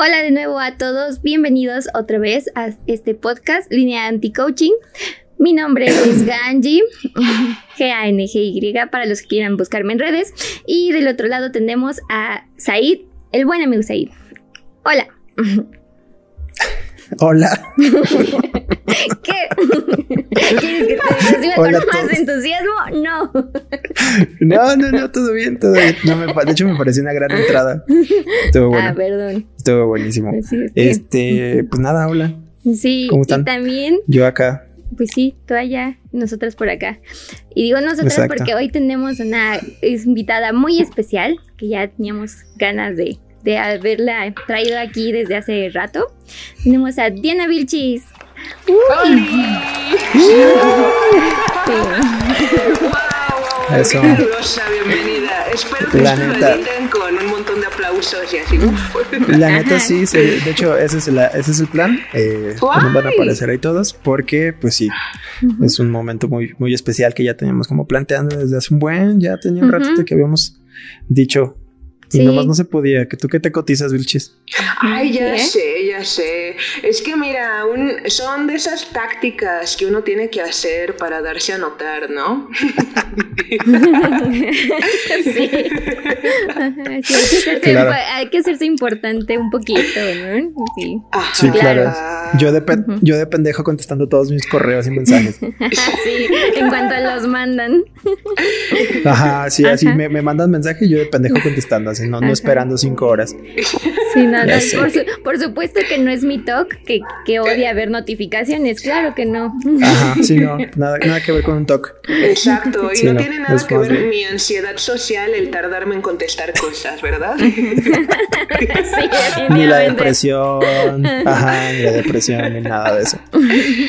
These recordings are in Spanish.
Hola de nuevo a todos, bienvenidos otra vez a este podcast Línea Anti-Coaching. Mi nombre es Ganji, G-A-N-G-Y, para los que quieran buscarme en redes. Y del otro lado tenemos a Said, el buen amigo Said. Hola. Hola. ¿Qué? ¿Quieres que te reciba con más entusiasmo? No. No, no, no, todo bien, todo bien. No, me de hecho, me pareció una gran entrada. Estuvo Ah, bueno, perdón. estuvo buenísimo. Así es que- Este, pues nada, hola. Sí, ¿cómo y están? también Yo acá. Pues sí, tú allá, nosotras por acá. Y digo nosotras Exacto. porque hoy tenemos una invitada muy especial que ya teníamos ganas de, de haberla traído aquí desde hace rato. Tenemos a Diana Vilchis. ¡Wow! Eso. ¡Qué calurosa bienvenida! Espero que La lo neta. con un montón de aplausos y así. La neta sí, sí, de hecho ese es, el, ese es el plan. Eh, van a aparecer ahí todos porque pues sí, es un momento muy, muy especial que ya teníamos como planteando desde hace un buen, ya tenía un ratito que habíamos dicho. Y Sí. nomás no se podía, que tú que te cotizas, Vilchis. Ay, ya ¿Qué? sé, ya sé. Es que mira, un- son de esas tácticas que uno tiene que hacer para darse a notar, ¿no? sí. Ajá, sí, hay, que hacerse, Claro. hay que hacerse importante un poquito, ¿no? Sí. Ajá. Sí, claro. Yo de, Ujú. yo de pendejo contestando todos mis correos y mensajes. sí, en cuanto los mandan. Ajá, sí, así me, me mandan mensaje y yo de pendejo contestando, así no, no esperando cinco horas. Sí, nada, por, su- por supuesto que no es mi talk, que, que odia ver notificaciones, claro que no. Ajá, sí, no, nada, nada que ver con un talk. Exacto, y Sí, no, no, tiene nada es que ver bien. mi ansiedad social el tardarme en contestar cosas, ¿verdad? sí, Ni la depresión, ajá, ni la depresión, ni nada de eso.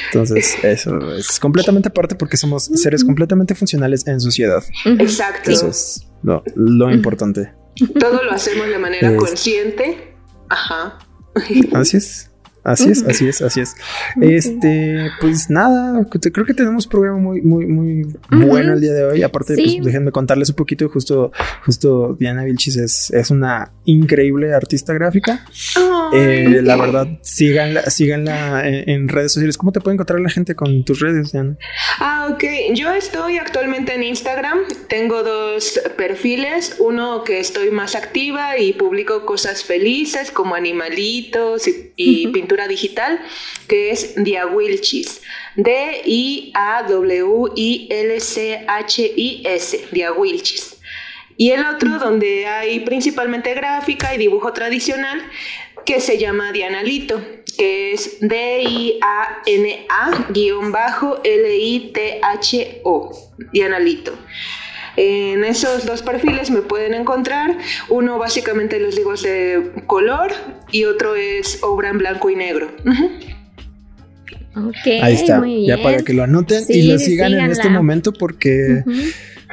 Entonces, eso es completamente aparte porque somos seres completamente funcionales en sociedad. Exacto. Eso es lo, lo importante. Todo lo hacemos de manera Es- consciente. Ajá. Así es. Así es, así es, así es. Este, pues nada, creo que tenemos un programa muy, muy, muy bueno el día de hoy. Aparte, Sí. pues déjenme contarles un poquito. Justo, justo Diana Vilchis es, es una increíble artista gráfica. Eh, la verdad, síganla, síganla en, en redes sociales. ¿Cómo te puede encontrar la gente con tus redes, Diana? Ah, ok. Yo estoy actualmente en Instagram. Tengo dos perfiles. Uno que estoy más activa y publico cosas felices como animalitos y, y digital, que es Diawilchis. D-I-A-W-I-L-C-H-I-S. Diawilchis. Y el otro donde hay principalmente gráfica y dibujo tradicional que se llama Dianalito, que es D-I-A-N-A-L-I-T-H-O, Dianalito. En esos dos perfiles me pueden encontrar. Uno básicamente les digo es de color y otro es obra en blanco y negro. Ujú. Ok, Ahí está. muy Ya para que lo anoten Sí, y lo sigan en este momento porque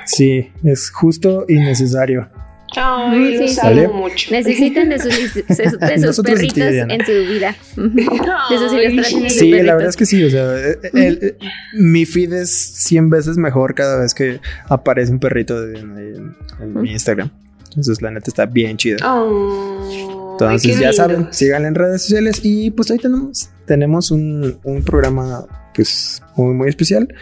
sí, es justo y necesario. Ay, Sí, sí. mucho. Necesitan de sus, de sus- perritos en su vida. De sus ilustraciones Sí, la verdad es que sí, o sea, eh, eh, el- eh, mi feed es 100 veces mejor cada vez que aparece un perrito de- en, en- en mi Instagram. Entonces, la neta está bien chida. Oh, Entonces, ya saben, síganla en redes sociales y pues ahí tenemos, tenemos un, un programa pues muy, muy especial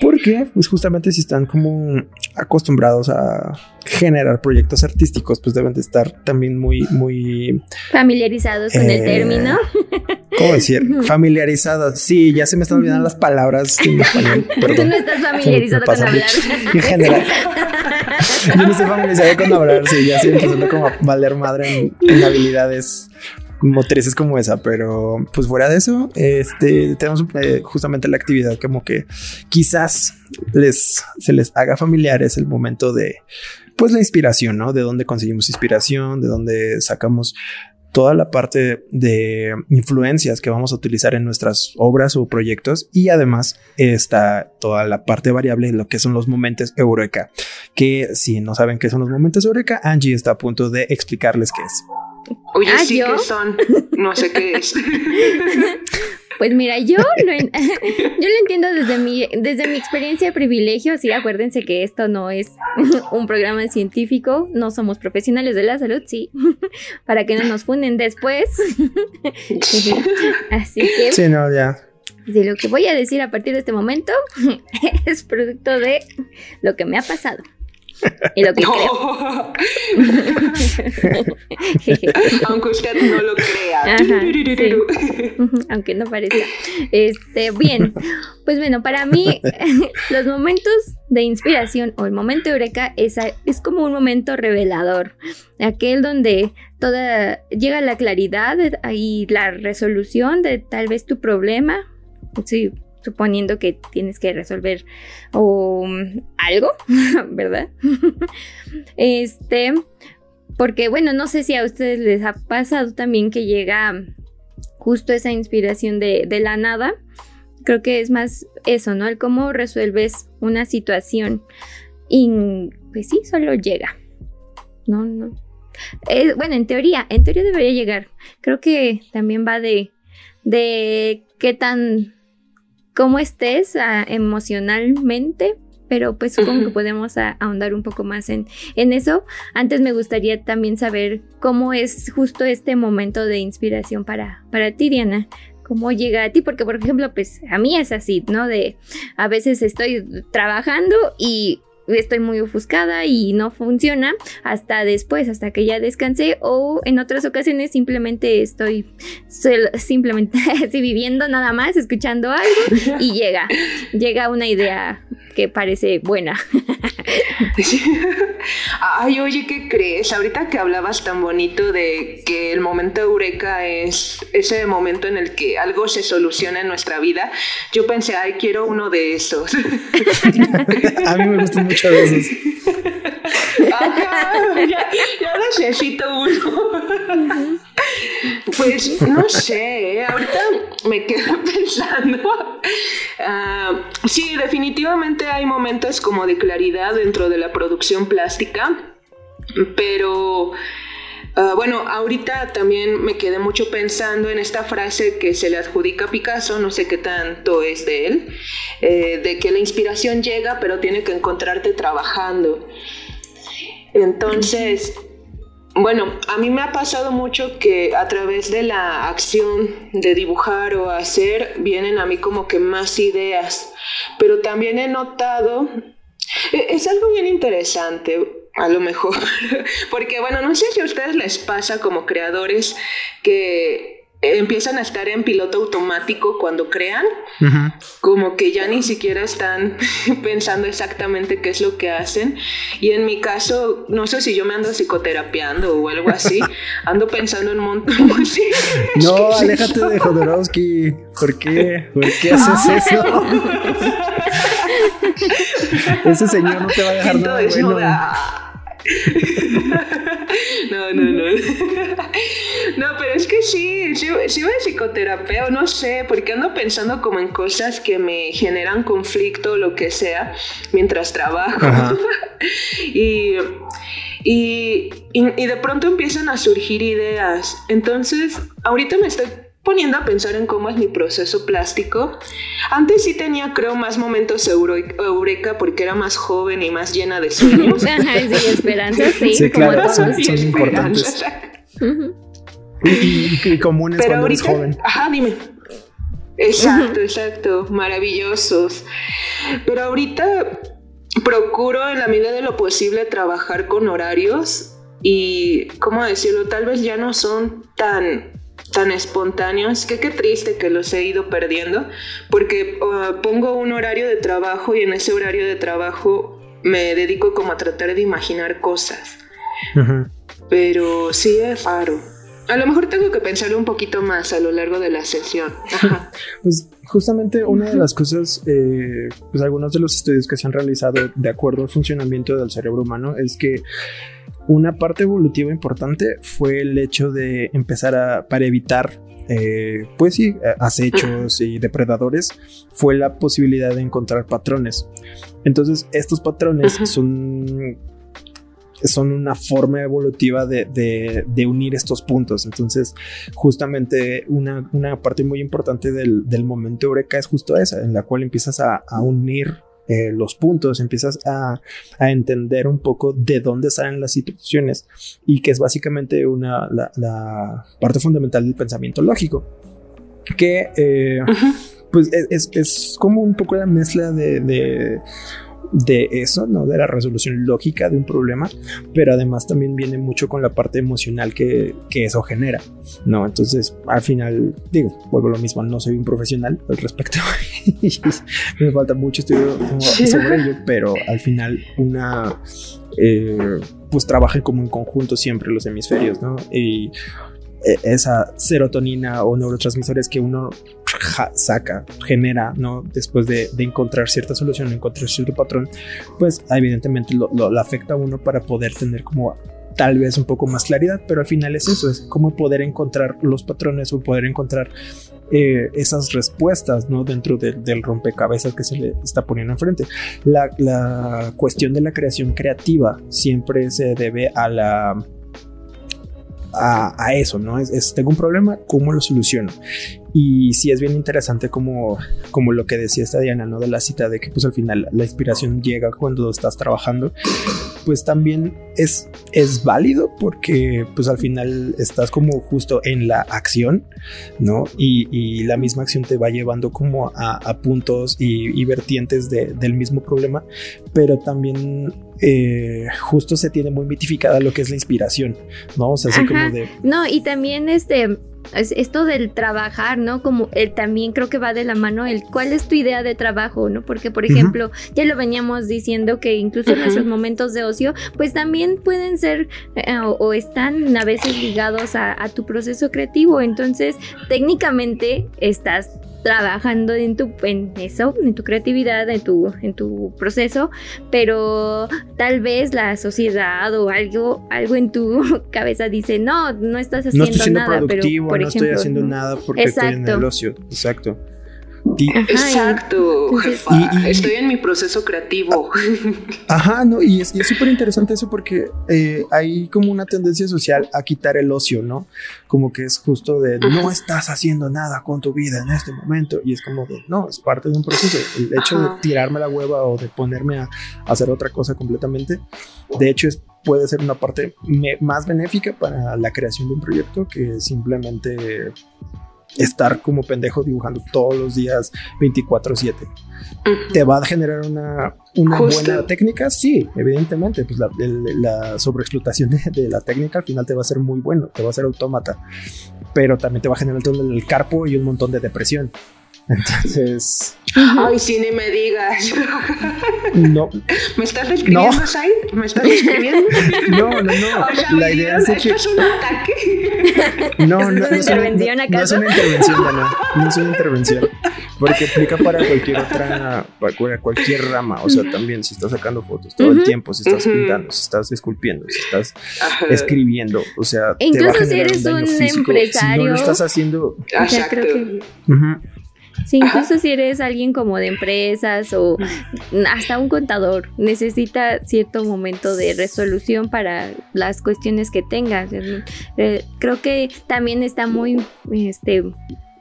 porque pues justamente si están como acostumbrados a generar proyectos artísticos, pues deben de estar también muy, muy Familiarizados con el Eh, término. ¿Cómo decir? Familiarizadas. Sí, ya se me están olvidando las palabras en español. Tú Perdón. no estás familiarizado con hablar. En general. Yo no estoy familiarizado con hablar, sí, ya estoy empezando como a valer madre en, en habilidades motrices como esa, pero pues fuera de eso, este, tenemos eh, justamente la actividad como que quizás les, se les haga familiar es el momento de pues la inspiración, ¿no? De dónde conseguimos inspiración, de dónde sacamos toda la parte de influencias que vamos a utilizar en nuestras obras o proyectos y además está toda la parte variable lo que son los momentos eureka, que si no saben qué son los momentos eureka, Angie está a punto de explicarles qué es. Oye, ah, sí que son, no sé qué es. Pues mira, yo lo, yo lo entiendo desde mi, desde mi experiencia de privilegio. Sí, acuérdense que esto no es un programa científico, no somos profesionales de la salud, sí, para que no nos funden después. Así que. Sí, no, ya. De lo que voy a decir a partir de este momento es producto de lo que me ha pasado. Y lo que Aunque usted no lo crea. Aunque no parezca. Este, bien. Pues bueno, para mí, los momentos de inspiración o el momento eureka es, es como un momento revelador. Aquel donde toda llega la claridad y la resolución de tal vez tu problema. Sí, suponiendo que tienes que resolver o algo, ¿verdad? este, porque bueno, no sé si a ustedes les ha pasado también que llega justo esa inspiración de, la nada. Creo que es más eso, ¿no? El cómo resuelves una situación y pues sí, solo llega. No, no. Eh, bueno, en teoría, en teoría debería llegar. Creo que también va de, de qué tan cómo estés ah, emocionalmente, pero pues supongo que podemos ahondar un poco más en, en eso. Antes me gustaría también saber cómo es justo este momento de inspiración para, para ti, Diana. ¿Cómo llega a ti? Porque, por ejemplo, pues a mí es así, ¿no? De a veces estoy trabajando y estoy muy ofuscada y no funciona hasta después, hasta que ya descansé o en otras ocasiones simplemente estoy simplemente así viviendo nada más, escuchando algo y llega, llega una idea que parece buena. Ay, oye, ¿qué crees? Ahorita que hablabas tan bonito de que el momento eureka es ese momento en el que algo se soluciona en nuestra vida, yo pensé, ay, quiero uno de esos. A mí me gustan mucho de esos. ya, ya necesito uno. Pues no sé, ¿eh? ahorita me quedo pensando. Ah, sí, definitivamente hay momentos como de claridad dentro de la producción plástica, pero ah, bueno, ahorita también me quedé mucho pensando en esta frase que se le adjudica a Picasso, no sé qué tanto es de él, eh, de que la inspiración llega pero tiene que encontrarte trabajando. Entonces, bueno, a mí me ha pasado mucho que a través de la acción de dibujar o hacer vienen a mí como que más ideas, pero también he notado, e, es algo bien interesante, a lo mejor, porque bueno, no sé si a ustedes les pasa como creadores que empiezan a estar en piloto automático cuando crean, como que ya ni siquiera están pensando exactamente qué es lo que hacen. Y en mi caso, no sé si yo me ando psicoterapiando o algo así, ando pensando en un montón. no, aléjate de Jodorowsky. ¿Por qué? ¿Por qué haces eso? Ese señor no te va a dejar nada bueno. No, no, no. No, pero es que sí, sí, sí voy a psicoterapeuta, no sé, porque ando pensando como en cosas que me generan conflicto o lo que sea mientras trabajo. y, y, y de pronto empiezan a surgir ideas. Entonces, ahorita me estoy poniendo a pensar en cómo es mi proceso plástico. Antes sí tenía, creo, más momentos eureka porque era más joven y más llena de sueños. Ajá, sí, esperanzas, sí. Sí, claro, son, importantes. y, comunes cuando eres joven. Ajá, dime. Exacto, exacto, maravillosos. Pero ahorita procuro en la medida de lo posible trabajar con horarios y, ¿cómo decirlo? Tal vez ya no son tan tan espontáneos, que qué triste que los he ido perdiendo, porque uh, pongo un horario de trabajo y en ese horario de trabajo me dedico como a tratar de imaginar cosas. Pero sí es raro. A lo mejor tengo que pensarlo un poquito más a lo largo de la sesión. pues justamente una de las cosas, eh, pues algunos de los estudios que se han realizado de acuerdo al funcionamiento del cerebro humano es que una parte evolutiva importante fue el hecho de empezar a, para evitar eh, pues sí, acechos y depredadores, fue la posibilidad de encontrar patrones. Entonces, estos patrones son son una forma evolutiva de, unir estos puntos. Entonces, justamente una, parte muy importante del, momento Eureka es justo esa, en la cual empiezas a, unir eh, los puntos, empiezas a, entender un poco de dónde salen las situaciones y que es básicamente una, la, parte fundamental del pensamiento lógico. Que eh, pues es, como un poco la mezcla de de eso, ¿no? De la resolución lógica de un problema, pero además también viene mucho con la parte emocional que, eso genera, ¿no? Entonces, al final, digo, vuelvo a lo mismo, no soy un profesional al respecto, me falta mucho estudio sobre ello, pero al final una, eh, pues trabaja como en conjunto siempre los hemisferios, ¿no? Y esa serotonina o neurotransmisores que uno saca, genera, ¿no? Después de, encontrar cierta solución, encontrar cierto patrón, pues evidentemente lo, afecta a uno para poder tener como tal vez un poco más claridad, pero al final es eso, es como poder encontrar los patrones o poder encontrar eh, esas respuestas, ¿no? Dentro del rompecabezas que se le está poniendo enfrente. La, la cuestión de la creación creativa siempre se debe a la a, eso, ¿no? Es, tengo un problema, ¿cómo lo soluciono? Y sí es bien interesante como, como lo que decía esta Diana, ¿no? De la cita de que pues al final la inspiración llega cuando estás trabajando, pues también es, es válido porque pues al final estás como justo en la acción, ¿no? Y, la misma acción te va llevando como a, puntos y, vertientes del mismo problema, pero también eh, justo se tiene muy mitificada lo que es la inspiración, ¿no? O sea, así como de... No, y también este, esto del trabajar, ¿no? Como el, también creo que va de la mano el cuál es tu idea de trabajo, ¿no? Porque, por ejemplo, ya lo veníamos diciendo que incluso en nuestros momentos de ocio, pues también pueden ser eh, o, están a veces ligados a, tu proceso creativo. Entonces, técnicamente estás trabajando en tu en eso, en tu creatividad, en tu en tu proceso, pero tal vez la sociedad o algo algo en tu cabeza dice, "No, no estás haciendo nada", pero no estoy haciendo nada porque estoy en el ocio. Exacto. Exacto, estoy en mi proceso creativo. Ajá, no, y es súper interesante eso porque eh, hay como una tendencia social a quitar el ocio, ¿no? Como que es justo de no estás haciendo nada con tu vida en este momento. Y es como de no, es parte de un proceso. El hecho de tirarme la hueva o de ponerme a, hacer otra cosa completamente, de hecho, es puede ser una parte más benéfica para la creación de un proyecto que simplemente estar como pendejo dibujando todos los días 24/7. ¿Te va a generar una, buena técnica? Sí, evidentemente. Pues la, sobreexplotación de, la técnica al final te va a ser muy bueno, te va a ser autómata, pero también te va a generar todo el carpo y un montón de depresión. Entonces. Ay, si ni me digas. No. ¿Me estás describiendo, no. ¿Me estás describiendo? No, no, no. la idea es que. es un ataque? No, no, no, es una intervención no, no es una intervención, no, no es una intervención. Porque aplica para cualquier otra, para cualquier rama. O sea, también si estás sacando fotos todo el tiempo, si estás pintando, si estás esculpiendo, si estás escribiendo, o sea, incluso te va a si eres un, un empresario. Si no lo estás haciendo. Exacto. Creo que... Sí, incluso si eres alguien como de empresas o hasta un contador, necesita cierto momento de resolución para las cuestiones que tengas. Eh, creo que también está muy este,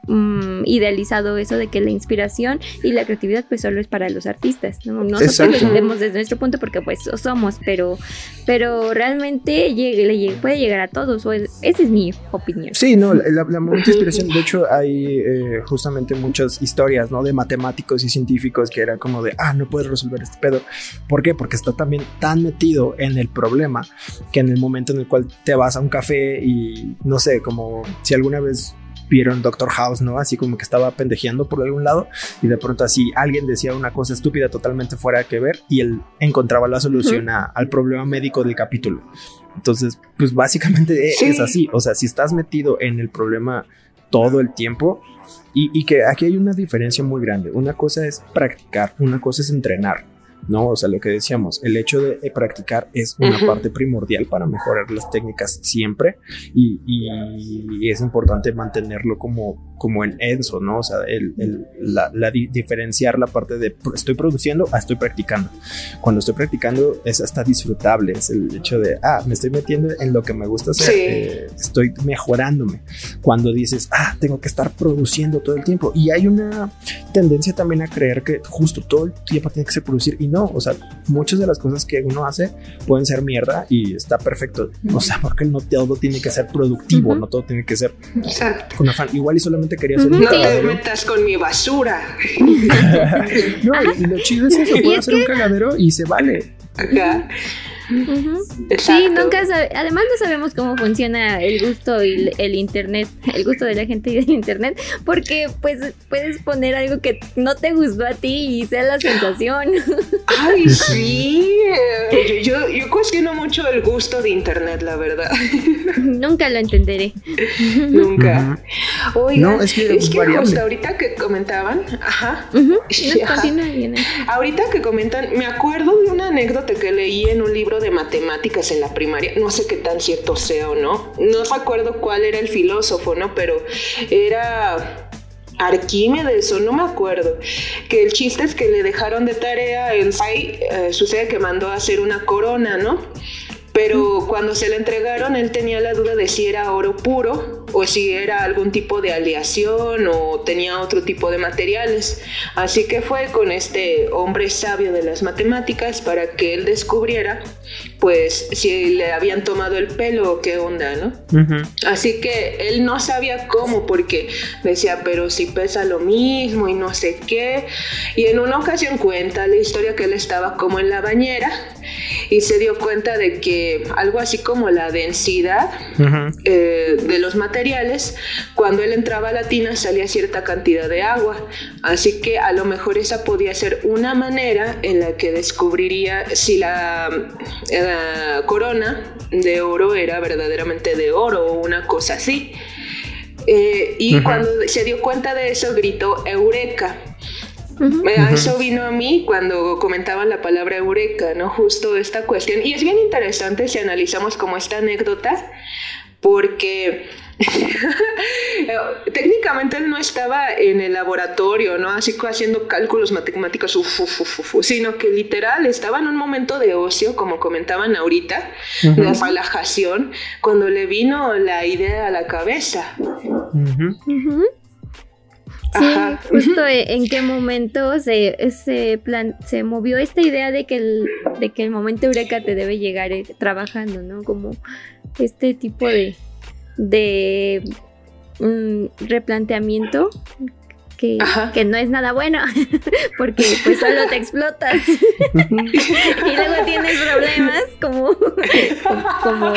Mm, idealizado eso de que la inspiración y la creatividad pues solo es para los artistas, ¿no? Nosotros lo vemos desde nuestro punto porque pues somos, pero, pero realmente llegue, puede llegar a todos, o esa es mi opinión. Sí, no, la, la de inspiración, de hecho hay eh, justamente muchas historias, ¿no? De matemáticos y científicos que eran como de, ah, no puedes resolver este pedo. ¿Por qué? Porque está también tan metido en el problema que en el momento en el cual te vas a un café y no sé, como si alguna vez vieron Doctor House, ¿no? Así como que estaba pendejeando por algún lado y de pronto así alguien decía una cosa estúpida totalmente fuera de que ver y él encontraba la solución al problema médico del capítulo. Entonces, pues básicamente es así, o sea, si estás metido en el problema todo el tiempo. Y, y que aquí hay una diferencia muy grande. Una cosa es practicar, una cosa es entrenar. ¿No? O sea, lo que decíamos, el hecho de practicar es una parte primordial para mejorar las técnicas siempre y, y, es importante mantenerlo como, como en eso, ¿no? O sea, el, el, la, la diferenciar la parte de estoy produciendo a estoy practicando. Cuando estoy practicando es hasta disfrutable, es el hecho de, ah, me estoy metiendo en lo que me gusta hacer, eh, estoy mejorándome. Cuando dices, ah, tengo que estar produciendo todo el tiempo. Y hay una tendencia también a creer que justo todo el tiempo tiene que ser producir y no, o sea, muchas de las cosas que uno hace pueden ser mierda y está perfecto. O sea, porque no todo tiene que ser productivo, no todo tiene que ser con afán. Igual y solamente quería hacer un No te metas con mi basura. no, y lo chido es eso, puedo hacer un cagadero y se vale. Acá. Sí, nunca además no sabemos cómo funciona el gusto y el internet, el gusto de la gente y del internet, porque pues puedes poner algo que no te gustó a ti y sea la sensación. Ay, sí. Yo, yo, cuestiono mucho el gusto de internet, la verdad. Nunca lo entenderé. Nunca. no, es que, es que justo ahorita que comentaban, ajá. Ahorita que comentan, me acuerdo de una anécdota que leí en un libro de matemáticas en la primaria, no sé qué tan cierto sea o no, no recuerdo cuál era el filósofo, ¿no? Pero era Arquímedes o no me acuerdo, que el chiste es que le dejaron de tarea, el Sai eh, sucede que mandó a hacer una corona, ¿no? Pero cuando se le entregaron, él tenía la duda de si era oro puro o si era algún tipo de aleación o tenía otro tipo de materiales. Así que fue con este hombre sabio de las matemáticas para que él descubriera, pues, si le habían tomado el pelo o qué onda, ¿no? Así que él no sabía cómo, porque decía, pero si pesa lo mismo y no sé qué. Y en una ocasión cuenta la historia que él estaba como en la bañera y se dio cuenta de que algo así como la densidad eh, de los materiales, cuando él entraba a la tina salía cierta cantidad de agua. Así que a lo mejor esa podía ser una manera en la que descubriría si la, eh, corona de oro era verdaderamente de oro o una cosa así. Eh, y cuando se dio cuenta de eso, gritó Eureka. Eso vino a mí cuando comentaban la palabra eureka, ¿no? Justo esta cuestión. Y es bien interesante si analizamos como esta anécdota, porque técnicamente él no estaba en el laboratorio, ¿no? Así haciendo cálculos matemáticos, sino que literal estaba en un momento de ocio, como comentaban ahorita, de relajación, cuando le vino la idea a la cabeza. Sí, justo e, en qué momento se, se, plan, se movió esta idea de que, el, de que el momento eureka te debe llegar eh, trabajando, ¿no? Como este tipo de, de mm, replanteamiento que, no es nada bueno, porque pues solo te explotas y luego tienes problemas como, como,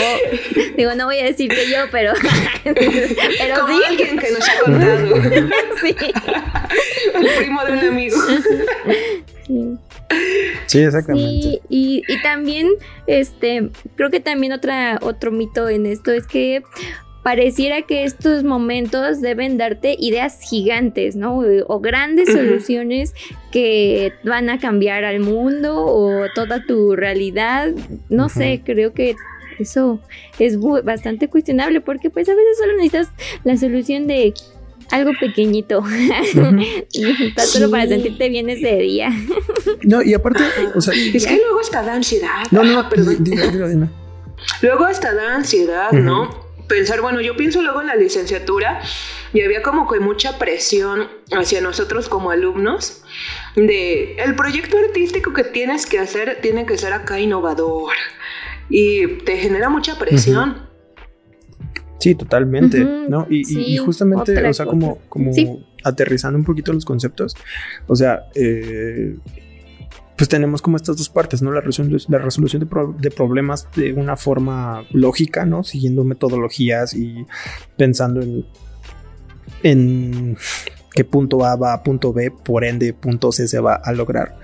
digo, no voy a decir que yo, pero, pero como alguien que nos ha contado. sí. El primo de un amigo. Sí. exactamente. y, y, también, este, creo que también otra, otro mito en esto es que pareciera que estos momentos deben darte ideas gigantes, ¿no? O grandes soluciones que van a cambiar al mundo o toda tu realidad. No sé, creo que eso es bastante cuestionable porque pues a veces solo necesitas la solución de algo pequeñito, solo para sentirte bien ese día. no, y aparte, o sea, es que luego hasta da ansiedad. No, no, pero ah, Luego hasta da ansiedad, ¿no? Pensar, bueno, yo pienso luego en la licenciatura y había como que mucha presión hacia nosotros como alumnos de el proyecto artístico que tienes que hacer tiene que ser acá innovador y te genera mucha presión. Sí, totalmente, ¿no? Y, justamente, o sea, como, como aterrizando un poquito los conceptos, o sea, eh, pues tenemos como estas dos partes, ¿no? La resolución, la resolución de, problemas de una forma lógica, ¿no? Siguiendo metodologías y pensando en, en qué punto A va a punto B, por ende punto C se va a lograr,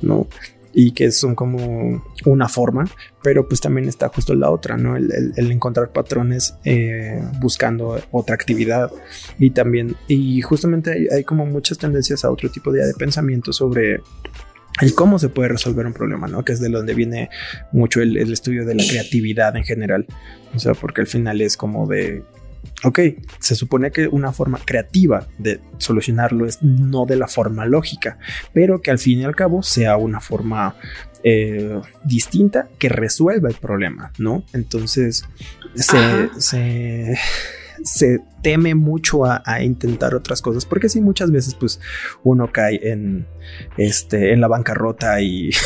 ¿no? y que son como una forma, pero pues también está justo la otra, ¿no? El, encontrar patrones eh, buscando otra actividad y también, y justamente hay, como muchas tendencias a otro tipo de, de pensamiento sobre el cómo se puede resolver un problema, ¿no? Que es de donde viene mucho el, el, estudio de la creatividad en general. O sea, porque al final es como de ok, se supone que una forma creativa de solucionarlo es no de la forma lógica, pero que al fin y al cabo sea una forma eh, distinta que resuelva el problema, ¿no? Entonces se, teme mucho a, intentar otras cosas, porque sí, muchas veces pues uno cae en, este, en la bancarrota y...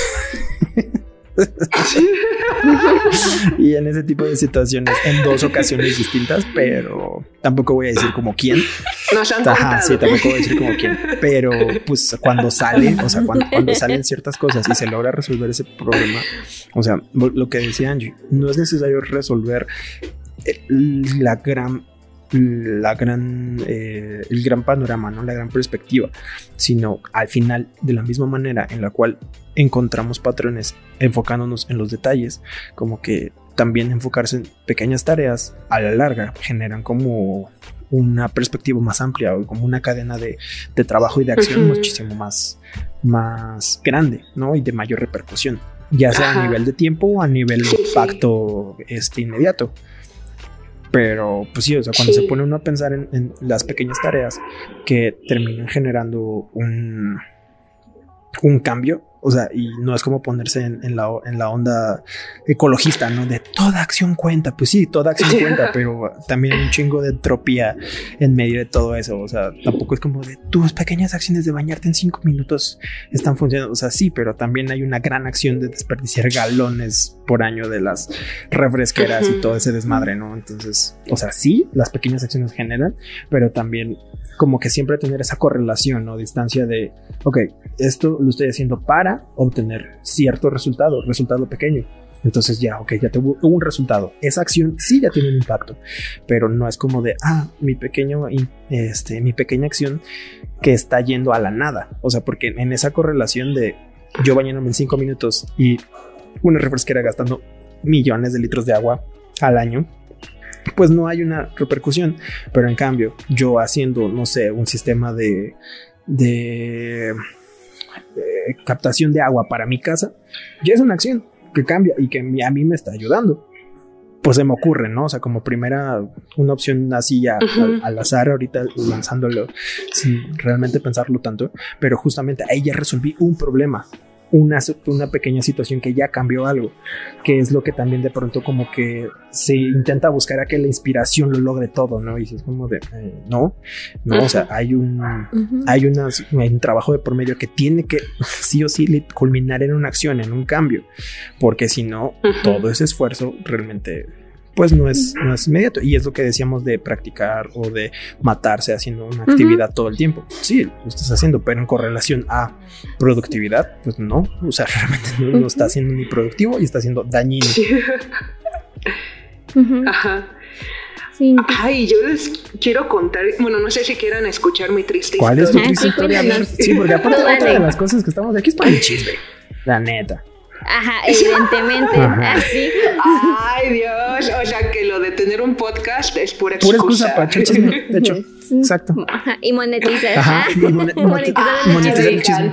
y en ese tipo de situaciones en dos ocasiones distintas, pero tampoco voy a decir como quién. Nos han Ajá, sí, tampoco voy a decir como quién, pero pues cuando sale, o sea, cuando, cuando salen ciertas cosas y se logra resolver ese problema, o sea, lo que decía Angie, no es necesario resolver la gran la gran, eh, el gran panorama, ¿no? la gran perspectiva, sino al final de la misma manera en la cual encontramos patrones enfocándonos en los detalles, como que también enfocarse en pequeñas tareas a la larga generan como una perspectiva más amplia o como una cadena de, trabajo y de acción muchísimo más, más grande, ¿no? Y de mayor repercusión, ya sea a nivel de tiempo o a nivel de impacto este, inmediato. Pero, pues sí, o sea, cuando se pone uno a pensar en, las pequeñas tareas que terminan generando un, un cambio, o sea, y no es como ponerse en, la, en la onda ecologista, ¿no? De toda acción cuenta. Pues sí, toda acción cuenta, pero también un chingo de entropía en medio de todo eso. O sea, tampoco es como de tus pequeñas acciones de bañarte en cinco minutos están funcionando. O sea, sí, pero también hay una gran acción de desperdiciar galones por año de las refresqueras y todo ese desmadre, ¿no? Entonces, o sea, sí, las pequeñas acciones generan, pero también como que siempre tener esa correlación o distancia de, ok, esto lo estoy haciendo para obtener cierto resultado, resultado pequeño. Entonces ya, ok, ya tuvo un resultado. Esa acción sí ya tiene un impacto, pero no es como de, ah, mi pequeño, este, mi pequeña acción que está yendo a la nada. O sea, porque en esa correlación de yo bañándome en cinco minutos y una refresquera gastando millones de litros de agua al año, pues no hay una repercusión. Pero en cambio, yo haciendo, no sé, un sistema de, de, captación de agua para mi casa, ya es una acción que cambia y que a mí me está ayudando. Pues se me ocurre, ¿no? O sea, como primera, una opción así ya al, azar, ahorita lanzándolo sin realmente pensarlo tanto, pero justamente ahí ya resolví un problema una, una pequeña situación que ya cambió algo, que es lo que también de pronto como que se intenta buscar a que la inspiración lo logre todo, ¿no? Y es como de, eh, no, no, o sea, hay un, hay, un trabajo de por medio que tiene que sí o sí culminar en una acción, en un cambio, porque si no, todo ese esfuerzo realmente pues no es, no es inmediato. Y es lo que decíamos de practicar o de matarse haciendo una actividad todo el tiempo. Sí, lo estás haciendo, pero en correlación a productividad, pues no. O sea, realmente no, está siendo ni productivo y está siendo dañino. Ajá. Ay, yo les quiero contar, bueno, no sé si quieran escuchar mi triste ¿Cuál es tu triste historia? Sí, porque aparte otra de las cosas que estamos aquí es para el chisme, la neta. Ajá, evidentemente. Así. Ay, Dios. O sea, que lo de tener un podcast es pura excusa. Pura excusa para chisme, de hecho. Exacto. y monetizar. Ajá. Y monetizar, el chisme.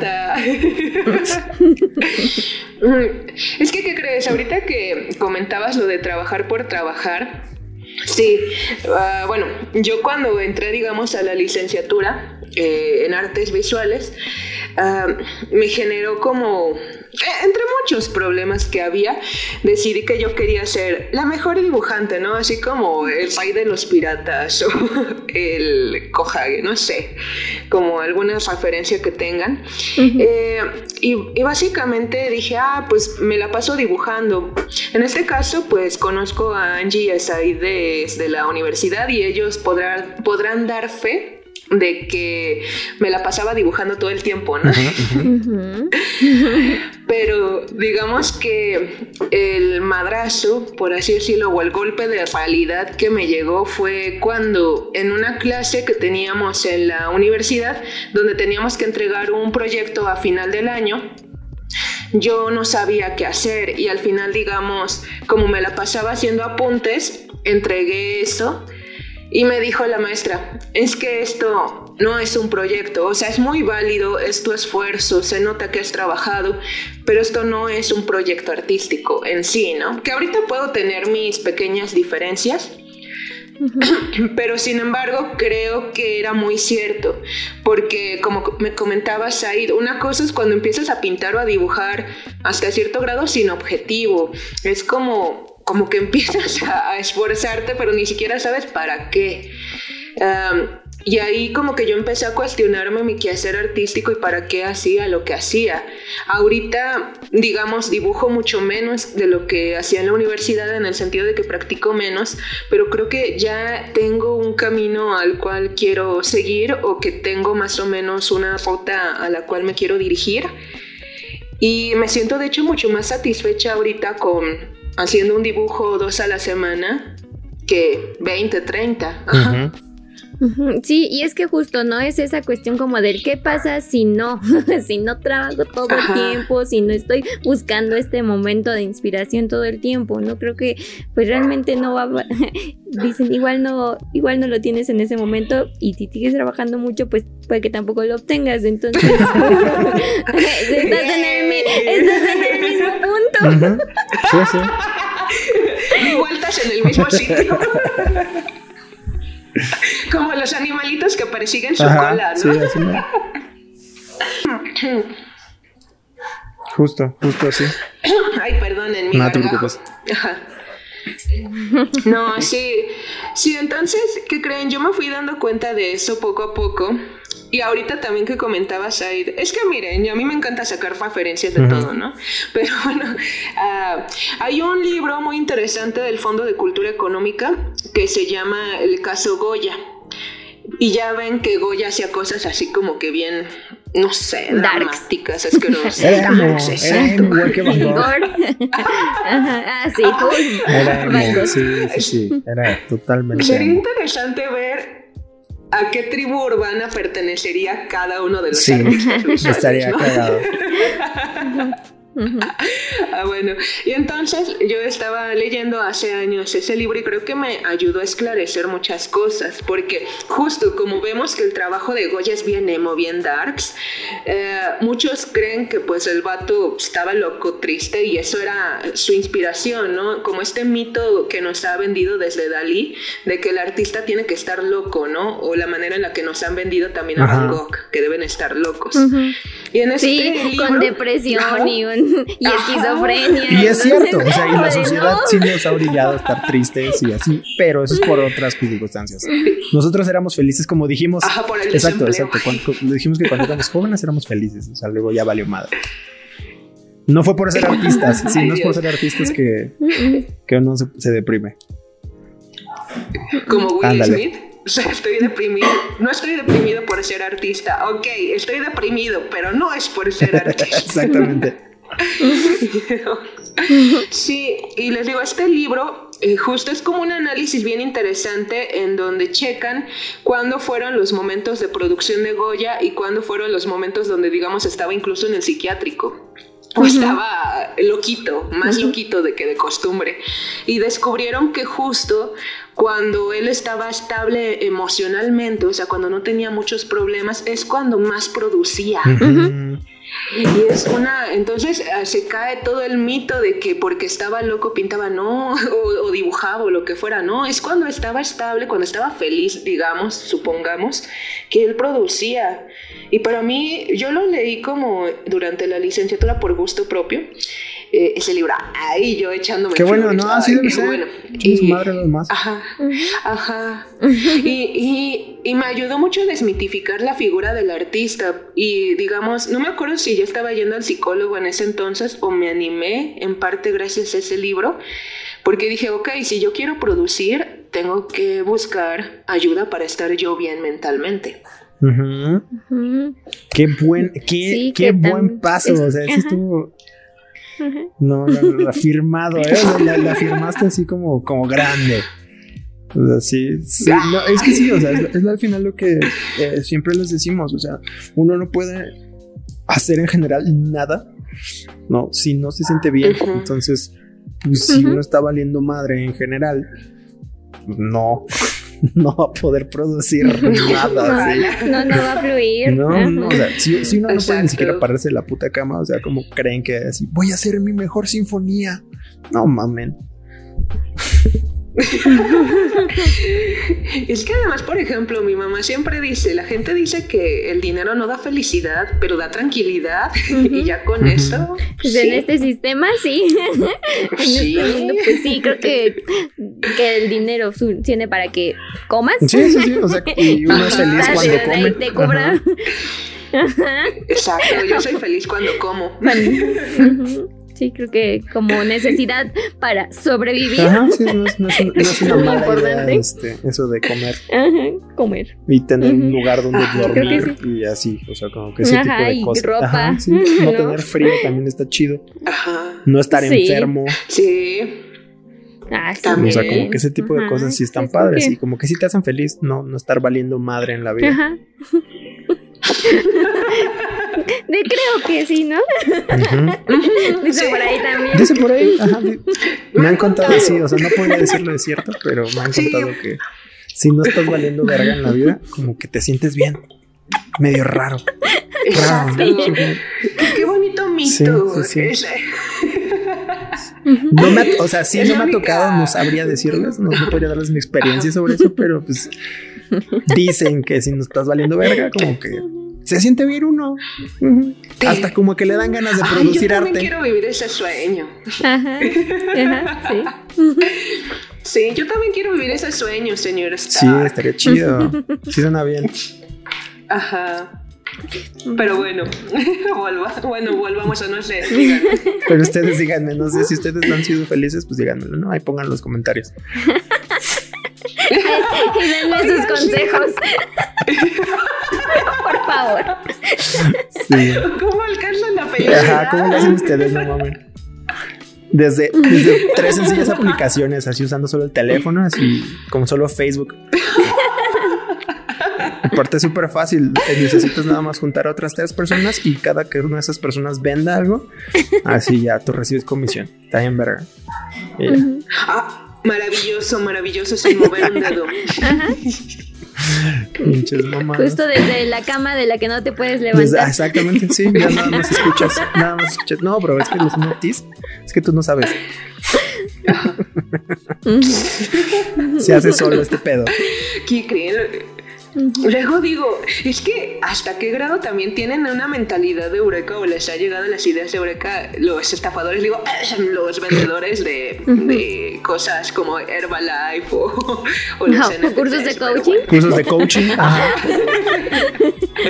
es que, ¿qué crees? Ahorita que comentabas lo de trabajar por trabajar. Sí, uh, bueno, yo cuando entré, digamos, a la licenciatura eh, en artes visuales, uh, me generó como entre muchos problemas que había, decidí que yo quería ser la mejor dibujante, ¿no? Así como el rey de los piratas o el Kohage, no sé, como alguna referencia que tengan. Eh, y, básicamente dije, ah, pues me la paso dibujando. En este caso, pues conozco a Angie y a Said desde la universidad y ellos podrán, podrán dar fe de que me la pasaba dibujando todo el tiempo, ¿no? Pero digamos que el madrazo, por así decirlo, o el golpe de realidad que me llegó fue cuando en una clase que teníamos en la universidad, donde teníamos que entregar un proyecto a final del año, yo no sabía qué hacer y al final, digamos, como me la pasaba haciendo apuntes, entregué eso y me dijo la maestra, es que esto no es un proyecto, o sea, es muy válido, es tu esfuerzo, se nota que has trabajado, pero esto no es un proyecto artístico en sí, ¿no? Que ahorita puedo tener mis pequeñas diferencias, pero sin embargo creo que era muy cierto, porque como me comentaba Said, una cosa es cuando empiezas a pintar o a dibujar hasta cierto grado sin objetivo, es como como que empiezas a, esforzarte, pero ni siquiera sabes para qué. y ahí como que yo empecé a cuestionarme mi quehacer artístico y para qué hacía lo que hacía. Ahorita, digamos, dibujo mucho menos de lo que hacía en la universidad en el sentido de que practico menos, pero creo que ya tengo un camino al cual quiero seguir o que tengo más o menos una ruta a la cual me quiero dirigir. Y me siento de hecho mucho más satisfecha ahorita con, haciendo un dibujo dos a la semana que 20, 30. Sí, y es que justo no es esa cuestión como del qué pasa si no, si no trabajo todo el tiempo, si no estoy buscando este momento de inspiración todo el tiempo, no creo que pues realmente no va dicen igual no igual no lo tienes en ese momento y si sigues trabajando mucho pues puede que tampoco lo obtengas, entonces estás, en el, mismo punto. Sí, sí. Y vueltas en el mismo sitio. Como los animalitos que persiguen su cola, ¿no? justo, justo así. Ay, perdón, en mi No te preocupes. No, sí. Sí, entonces, ¿qué creen? Yo me fui dando cuenta de eso poco a poco. Y ahorita también que comentaba Said, es que miren, a mí me encanta sacar referencias de todo, ¿no? Pero bueno, ah, hay un libro muy interesante del Fondo de Cultura Económica que se llama El caso Goya. Y ya ven que Goya hacía cosas así como que bien, no sé, dramáticas, asquerosas. Era como, era igual que Van Gogh. ah, sí, era sí, sí, sí, era totalmente. Sería interesante ver ¿A qué tribu urbana pertenecería cada uno de los artistas? Estaría cagado. ah, bueno, y entonces yo estaba leyendo hace años ese libro y creo que me ayudó a esclarecer muchas cosas, porque justo como vemos que el trabajo de Goya es bien emo, bien darks, eh, muchos creen que pues el vato estaba loco, triste y eso era su inspiración, ¿no? Como este mito que nos ha vendido desde Dalí, de que el artista tiene que estar loco, ¿no? O la manera en la que nos han vendido también a Van Gogh, que deben estar locos. Y en este sí, con depresión y un y esquizofrenia. Y es cierto, o sea, y la sociedad sí nos ha obligado a estar tristes y así, pero eso es por otras circunstancias. Nosotros éramos felices, como dijimos. Ajá, por el exacto, exacto. dijimos que cuando éramos jóvenes éramos felices, o sea, luego ya valió madre. No fue por ser artistas, sí, no es por ser artistas que, que uno se, deprime. Como Will Smith. O sea, estoy deprimido. No estoy deprimido por ser artista. Ok, estoy deprimido, pero no es por ser artista. Exactamente. Sí, y les digo, este libro eh, justo es como un análisis bien interesante en donde checan cuándo fueron los momentos de producción de Goya y cuándo fueron los momentos donde, digamos, estaba incluso en el psiquiátrico. O estaba loquito, más loquito de que de costumbre. Y descubrieron que justo cuando él estaba estable emocionalmente, o sea, cuando no tenía muchos problemas, es cuando más producía. Y es una, entonces eh, se cae todo el mito de que porque estaba loco pintaba, no, o, dibujaba o lo que fuera, no, es cuando estaba estable, cuando estaba feliz, digamos, supongamos, que él producía. Y para mí, yo lo leí como durante la licenciatura por gusto propio. Eh, ese libro ahí yo echándome qué bueno no así debe ser bueno. y, madre más. Ajá ajá. Y, y, me ayudó mucho a desmitificar la figura del artista. Y digamos no me acuerdo si yo estaba yendo al psicólogo en ese entonces o me animé en parte gracias a ese libro porque dije ok si yo quiero producir tengo que buscar ayuda para estar yo bien mentalmente. Qué buen, qué, qué buen paso. O sea, estuvo, no, lo, afirmado, ¿eh? la, firmaste así como, como grande. O sea, sí, sí es que sí, o sea, es, al final lo que eh, siempre les decimos, o sea, uno no puede hacer en general nada No, si no se siente bien, entonces, pues, si uno está valiendo madre en general, pues, no, no va a poder producir nada. ¿sí? No, no va a fluir. No, no, o sea, si, si uno no puede ni Exacto. siquiera pararse de la puta cama, o sea, como creen que así, voy a hacer mi mejor sinfonía. No mamen. Es que además, por ejemplo, mi mamá siempre dice, la gente dice que el dinero no da felicidad, pero da tranquilidad. Y ya con eso... Pues sí. en este sistema sí. en Sí. este mundo, pues sí, creo que, que el dinero funcione para que comas. Sí, sí, sí. O sea, y uno es feliz cuando come. Te cobra. Ajá. Exacto, yo soy feliz cuando como. Sí, creo que como necesidad para sobrevivir. Ajá, sí, no es, no es- no es una mala idea este, eso de comer Ajá, comer. y tener un lugar donde Ajá, dormir y así, o sea, como que ese Ajá, tipo de y cosas. ropa, Ajá, sí, no, ¿no? tener frío también está chido. Ajá. No estar Sí. enfermo. Sí. Ah, sí, También. O sea, como que ese tipo de Ajá, cosas sí están es padres que- y como que sí te hacen feliz, no, no estar valiendo madre en la vida. Ajá. De creo que sí, ¿no? Dice Sí. por ahí también. Dice por ahí, ajá, me han contado así, o sea, no podría decirlo de cierto, pero me han Sí. contado que si no estás valiendo verga en la vida, como que te sientes bien, medio raro. Raro. Sí. Qué, qué bonito mito. Sí, sí, sí. No me ha- o sea, sí Es no me ha tocado, no sabría decirles, no, no podría darles mi experiencia sobre eso, pero pues dicen que si no estás valiendo verga, como que se siente bien uno. Sí. Hasta como que le dan ganas de Ay, yo producir también arte. quiero vivir ese sueño. Ajá. Ajá, sí. Sí, yo también quiero vivir ese sueño, señor Sí, Stark. estaría chido. Sí suena bien. Ajá. Pero bueno, volva- bueno, volvamos a no sé. díganme. Pero ustedes díganme, no sé si ustedes han sido felices, pues díganmelo, ¿no? Ahí pongan los comentarios. Y denme sus consejos. Por favor. Sí. ¿Cómo alcanzan la felicidad? Ajá, ¿cómo lo hacen ustedes? No mames. Desde, desde tres sencillas aplicaciones, así usando solo el teléfono, así como solo Facebook. Aparte es súper fácil, eh, necesitas nada más juntar a otras tres personas y cada que una de esas personas venda algo, así ya tú recibes comisión. Está bien verga. Y ya. Ah, maravilloso, maravilloso sin mover un dedo. Pinches mamadas. Justo desde la cama de la que no te puedes Desde- levantar. exactamente, sí, ya nada más escuchas, nada más escuchas. No, bro, es que los NFTs, es que tú no sabes. Se hace solo este pedo. ¿Qué creen? Luego digo, es que hasta qué grado también tienen una mentalidad de eureka o les ha llegado las ideas de eureka los estafadores, digo, los vendedores de, de cosas como Herbalife o, o los No, NFTs, cursos de coaching. bueno. Cursos de coaching. Ajá.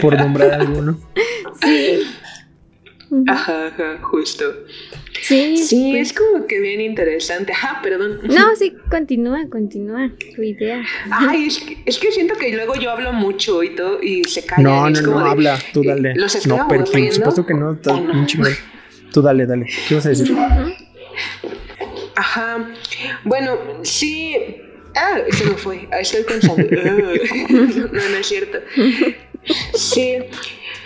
Por nombrar alguno. Sí. Ajá, ajá, justo. Sí. Sí, pues. es como que bien interesante. Ajá, perdón. No, sí, continúa, continúa tu idea. Ay, es que, es que siento que luego yo hablo mucho y todo y se callan. No, no, como no, de, habla, tú eh, dale. Los estoy No, pero por supuesto que no, está ¿o no? Tú dale, dale. ¿Qué vas a decir? Ajá. Bueno, sí. Ah, se me fue. Estoy pensando. No, no es cierto. Sí.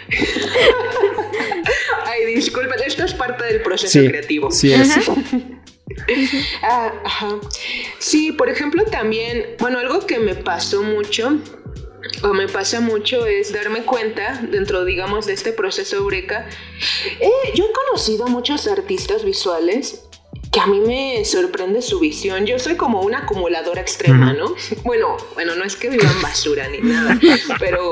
Ay, disculpen, esto es parte del proceso Sí, creativo. sí es. Ajá. Ah, ajá. Sí, por ejemplo, también, bueno, algo que me pasó mucho o me pasa mucho es darme cuenta dentro, digamos, de este proceso Eureka. eh, yo he conocido a muchos artistas visuales que a mí me sorprende su visión. Yo soy como una acumuladora extrema, ¿no? Bueno, bueno, no es que viva en basura ni nada, pero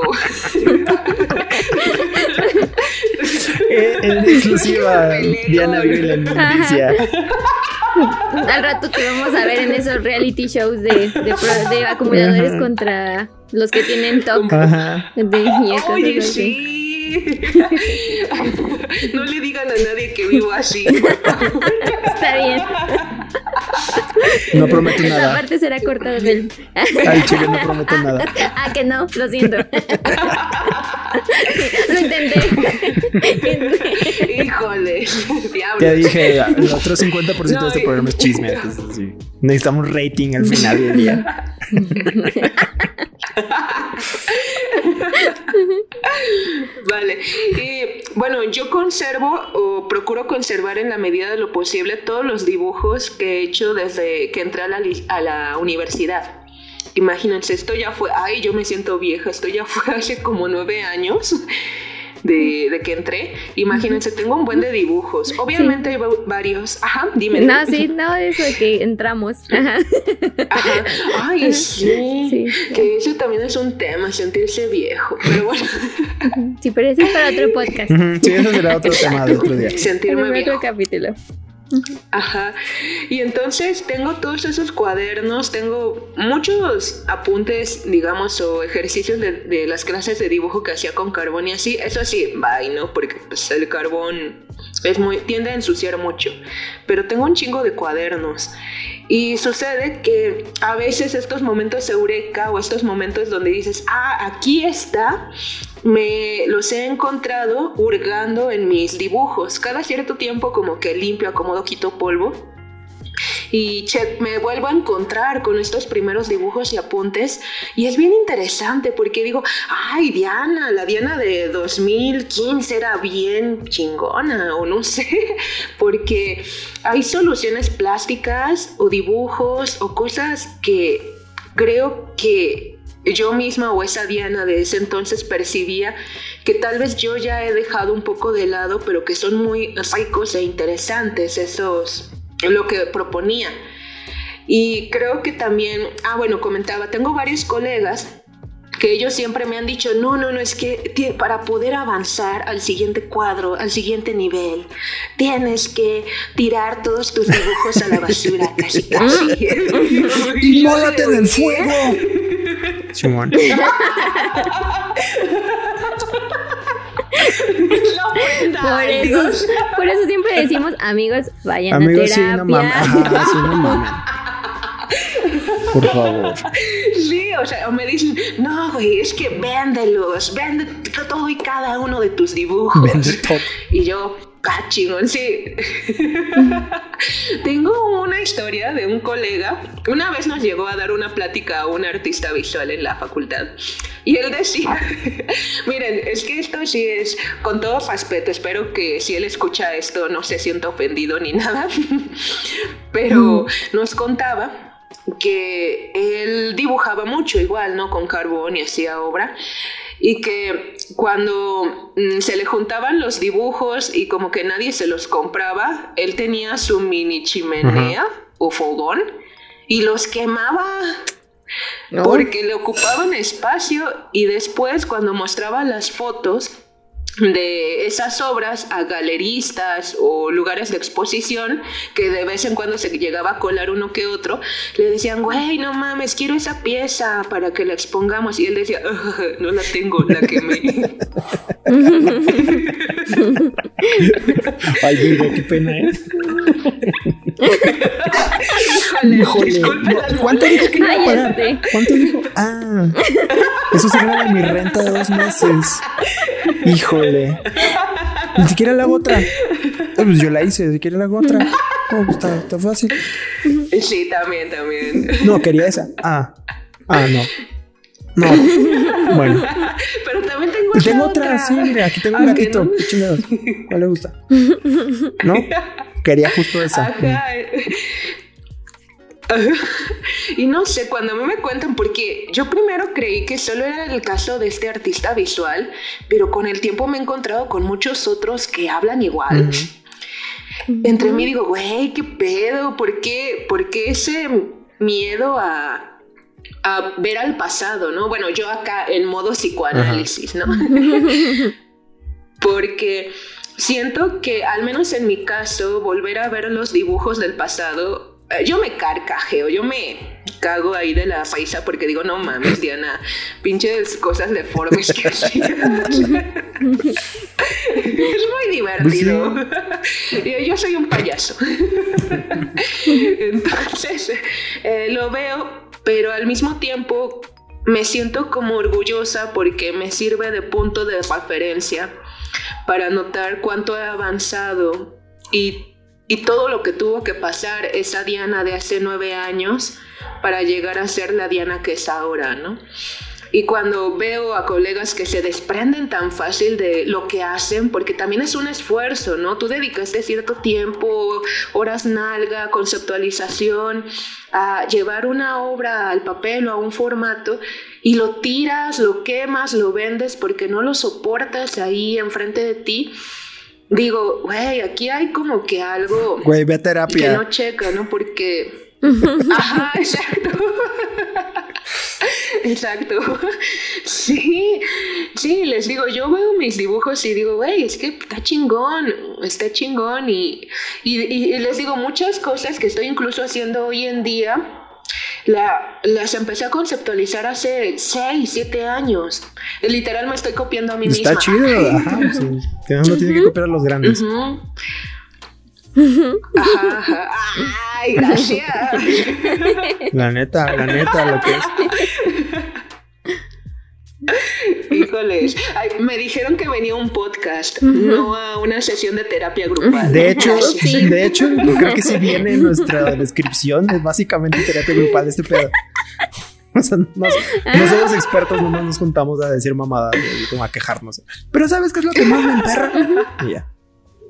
Eh, en exclusiva, Diana vive la noticia. Al rato te vamos a ver en esos reality shows de, de, pro- de acumuladores Ajá. contra los que tienen TOC. Ajá. De, Oye, no le digan a nadie que vivo así. Está bien. No prometo Esa nada. parte será cortada del. Al chile no prometo nada. Ah, que no, lo siento. Lo intenté. Híjole, diablo. Te dije, el otro 50% de este programa es chisme. entonces, sí. Necesitamos rating al final del día. vale. Y bueno, yo conservo o procuro conservar en la medida de lo posible todos los dibujos que he hecho desde que entré a la, a la universidad. Imagínense, esto ya fue, ay, yo me siento vieja, esto ya fue hace como nueve años de, que entré. Imagínense, tengo un buen de dibujos. Obviamente hay varios. Ajá, dime. No, sí, no, eso de que entramos. Ajá. Ay, sí, Que eso también es un tema, sentirse viejo. Pero bueno. Sí, pero eso es para otro podcast. Sí, eso será otro tema de otro día. Sentirme viejo. otro capítulo. Ajá. Y entonces tengo todos esos cuadernos, tengo muchos apuntes, digamos, o ejercicios de, las clases de dibujo que hacía con carbón y así. Eso sí, bye, ¿no? Porque pues, el carbón es muy, tiende a ensuciar mucho. Pero tengo un chingo de cuadernos. Y sucede que a veces estos momentos eureka o estos momentos donde dices, ah, aquí está, me los he encontrado hurgando en mis dibujos. Cada cierto tiempo como que limpio, acomodo, quito polvo y me vuelvo a encontrar con estos primeros dibujos y apuntes y es bien interesante porque digo, ay Diana, la Diana de 2015 era bien chingona o no sé, porque hay soluciones plásticas o dibujos o cosas que creo que yo misma o esa Diana de ese entonces percibía que tal vez yo ya he dejado un poco de lado, pero que son muy ricos e interesantes esos lo que proponía. Y creo que también, ah, bueno, comentaba, tengo varios colegas que ellos siempre me han dicho, no, no, no, es que para poder avanzar al siguiente cuadro, al siguiente nivel, tienes que tirar todos tus dibujos a la basura, casi, casi. y mólate en el fuego. Simón. por, eso, por eso siempre decimos, amigos, vayan a terapia. Sí, no mames. Por favor. Sí, o sea, me dicen, no, güey, es que véndelos, vende todo y cada uno de tus dibujos. Vende todo. Y yo, chingón, sí. Tengo una historia de un colega. Una vez nos llegó a dar una plática a un artista visual en la facultad. Y él decía, miren, es que esto sí es, con todo respeto, espero que si él escucha esto no se sienta ofendido ni nada, pero nos contaba que él dibujaba mucho igual, ¿no? Con carbón y hacía obra y que cuando mm, se le juntaban los dibujos y como que nadie se los compraba, él tenía su mini chimenea o fogón y los quemaba. Porque le ocupaban espacio y después cuando mostraba las fotos de esas obras a galeristas o lugares de exposición que de vez en cuando se llegaba a colar uno que otro, le decían, güey, no mames, quiero esa pieza para que la expongamos. Y él decía, no la tengo, la quemé. Ay, digo, qué pena, ¿eh? Híjole, ¿Cuánto dijo que iba a pagar? ¿Cuánto dijo? Ah, eso sería de mi renta de dos meses. Híjole. Ni siquiera la hago otra. Pues yo la hice, si quiere la hago otra. Oh, pues está, está fácil. Sí, también, también. No, quería esa. Ah. Ah, no. No. Bueno. Pero también tengo otra. Tengo otra, sí, mira, aquí tengo un gatito. No? ¿Cuál le gusta? ¿No? Quería justo esa. Ajá. y no sé, cuando a mí me cuentan, porque yo primero creí que solo era el caso de este artista visual, pero con el tiempo me he encontrado con muchos otros que hablan igual. Entre mí digo, güey, ¿qué pedo? ¿Por qué, ¿Por qué ese miedo a, a ver al pasado, no? Bueno, yo acá en modo psicoanálisis, ¿no? Porque siento que, al menos en mi caso, volver a ver los dibujos del pasado yo me carcajeo, yo me cago ahí de la paisa porque digo, no mames, Diana, pinches cosas deformes que hacías. es muy divertido. yo soy un payaso. Entonces, eh, lo veo, pero al mismo tiempo me siento como orgullosa porque me sirve de punto de referencia para notar cuánto he avanzado y y todo lo que tuvo que pasar esa Diana de hace nueve años para llegar a ser la Diana que es ahora, ¿no? Y cuando veo a colegas que se desprenden tan fácil de lo que hacen, porque también es un esfuerzo, ¿no? Tú dedicaste cierto tiempo, horas nalga, conceptualización, a llevar una obra al papel o a un formato y lo tiras, lo quemas, lo vendes porque no lo soportas ahí enfrente de ti digo, güey, aquí hay como que algo güey, ve a terapia. que no checa, ¿no? Porque... Ajá, exacto. Exacto. Sí, sí, les digo, yo veo mis dibujos y digo, güey, es que está chingón, está chingón. Y, y, les digo muchas cosas que estoy incluso haciendo hoy en día. La, las empecé a conceptualizar hace 6, 7 años. Literal me estoy copiando a mí misma. Está chido, ajá, sí. Que uno tiene que copiar a los grandes. Ajá, ajá. Ay, gracias. La neta, la neta, lo que es. Híjoles, me dijeron que venía un podcast, no a una sesión de terapia grupal. De hecho, de hecho, creo que si viene en nuestra descripción, es básicamente terapia grupal este pedo. O sea, no, somos expertos, nomás nos juntamos a decir mamadas y como a quejarnos. Pero ¿sabes qué es lo que más me emperra? Y ya.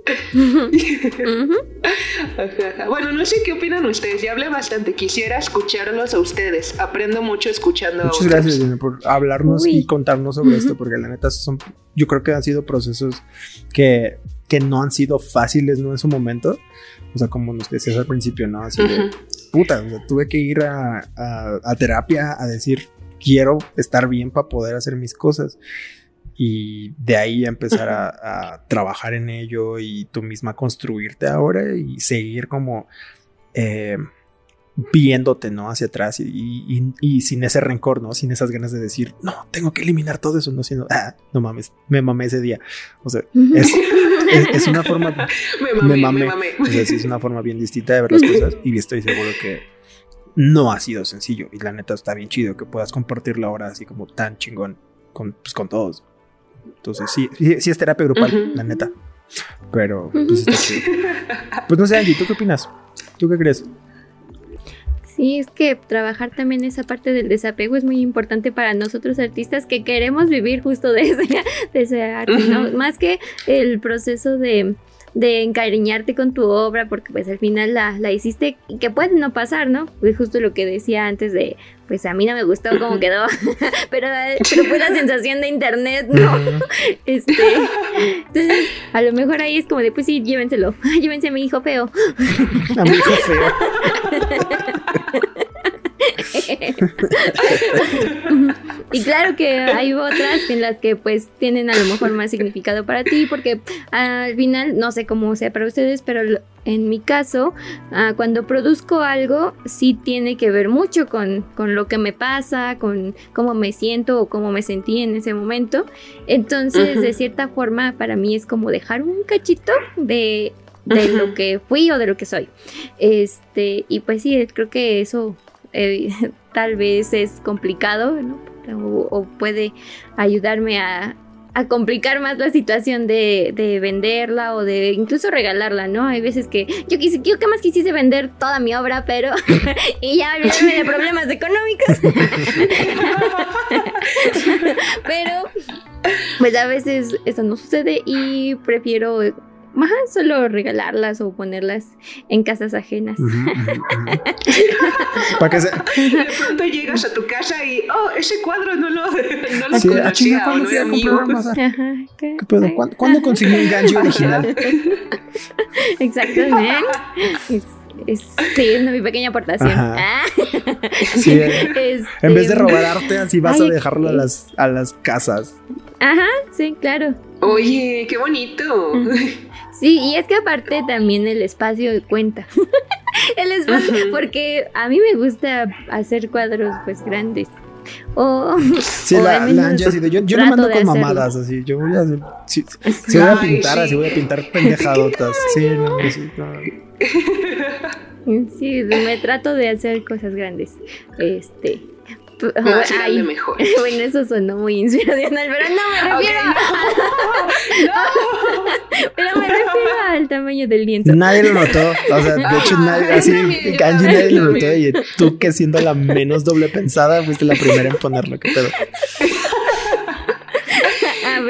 Bueno, no sé qué opinan ustedes. Ya hablé bastante. Quisiera escucharlos a ustedes. Aprendo mucho escuchando Muchas a gracias por hablarnos y contarnos sobre esto, porque la neta son, yo creo que han sido procesos que, que no han sido fáciles, ¿no? En su momento. O sea, como nos decías al principio, ¿no? Así de, puta, tuve que ir a, a terapia a decir, quiero estar bien para poder hacer mis cosas y de ahí empezar a, trabajar en ello y tú misma construirte ahora y seguir como eh, viéndote, ¿no? Hacia atrás y, sin ese rencor, ¿no? Sin esas ganas de decir, no, tengo que eliminar todo eso, no siendo, ah, no mames, me mamé ese día. O sea, es, una forma... me mamé, me, es una forma bien distinta de ver las cosas y estoy seguro que no ha sido sencillo y la neta está bien chido que puedas compartirlo ahora así como tan chingón con, pues, con todos. Entonces, sí, sí, es terapia grupal, la neta. Pero, pues está chido. Pues no sé, Angie, ¿tú qué opinas? ¿Tú qué crees? Sí, es que trabajar también esa parte del desapego es muy importante para nosotros artistas que queremos vivir justo de ese, de ese arte, ¿no? Más que el proceso de de encariñarte con tu obra porque pues al final la, la hiciste y que puede no pasar, ¿no? Pues justo lo que decía antes de, pues a mí no me gustó cómo quedó, pero, pero fue la sensación de internet, ¿no? este, entonces, a lo mejor ahí es como de, pues sí, llévenselo, llévense a mi hijo feo. a mi hijo feo. y claro que hay otras en las que pues tienen a lo mejor más significado para ti porque al final no sé cómo sea para ustedes pero en mi caso ah, cuando produzco algo sí tiene que ver mucho con, lo que me pasa con cómo me siento o cómo me sentí en ese momento. Entonces de cierta forma para mí es como dejar un cachito de de lo que fui o de lo que soy. Este, y pues sí, creo que eso eh, tal vez es complicado, O, puede ayudarme a, complicar más la situación de, venderla o de incluso regalarla, ¿no? Hay veces que yo quise, que más quisiese vender toda mi obra, pero y ya olvidarme de problemas económicos. pero pues a veces eso no sucede y prefiero Ajá, solo regalarlas o ponerlas en casas ajenas. Para que se... De pronto llegas a tu casa y, oh, ese cuadro no lo, no lo sí, ah, conocía ¿cuándo no fui a comprar ¿Qué, pedo? ¿Cuándo, ¿Cuándo conseguí un gancho original? Exactamente. Es, sí, es mi pequeña aportación. Ah. Sí, este, en vez de robar arte, así vas a dejarlo a las, a las casas. Ajá, sí, claro. Oye, qué bonito. Sí, y es que aparte también el espacio cuenta. el espacio, porque a mí me gusta hacer cuadros pues grandes. O, sí, la, la yo, yo no mando con mamadas así, yo voy a hacer, si, voy a pintar, así voy a pintar pendejadotas. Sí, no, sí, Sí, me trato de hacer cosas grandes. Este, Más grande mejor. Bueno, eso sonó muy inspiracional, pero no me refiero no, Pero me refiero al tamaño del lienzo. Nadie lo notó. O sea, de hecho, nadie, así, nadie, Kanji nadie lo notó. Y tú, que siendo la menos doble pensada, fuiste la primera en ponerlo. ¿Qué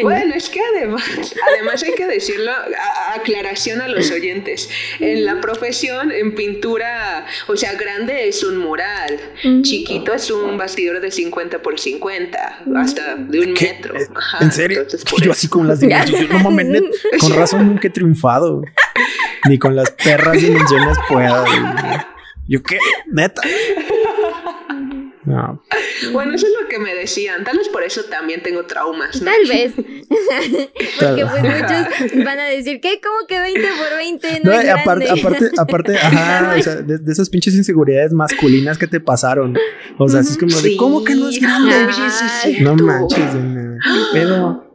bueno. Es que además, además hay que decirlo, a- aclaración a los oyentes. En la profesión, en pintura, o sea, grande es un mural, chiquito es un bastidor de 50 por 50, hasta de un ¿Qué? metro. Ajá, ¿En serio? entonces, Yo eso. así como las dimensiones. Yo, no mames, con razón nunca he triunfado. Ni con las perras dimensiones puedo. Yo qué, neta. No, Bueno, eso es lo que me decían. Tal vez por eso también tengo traumas, ¿no? Tal vez. Porque pues muchos van a decir que como que 20 por 20 no, No, es y aparte, aparte, aparte, ajá, o sea, de, de esas pinches inseguridades masculinas que te pasaron. O sea, así es como de, Sí. ¿cómo que no es grande? No manches, ¿qué pedo?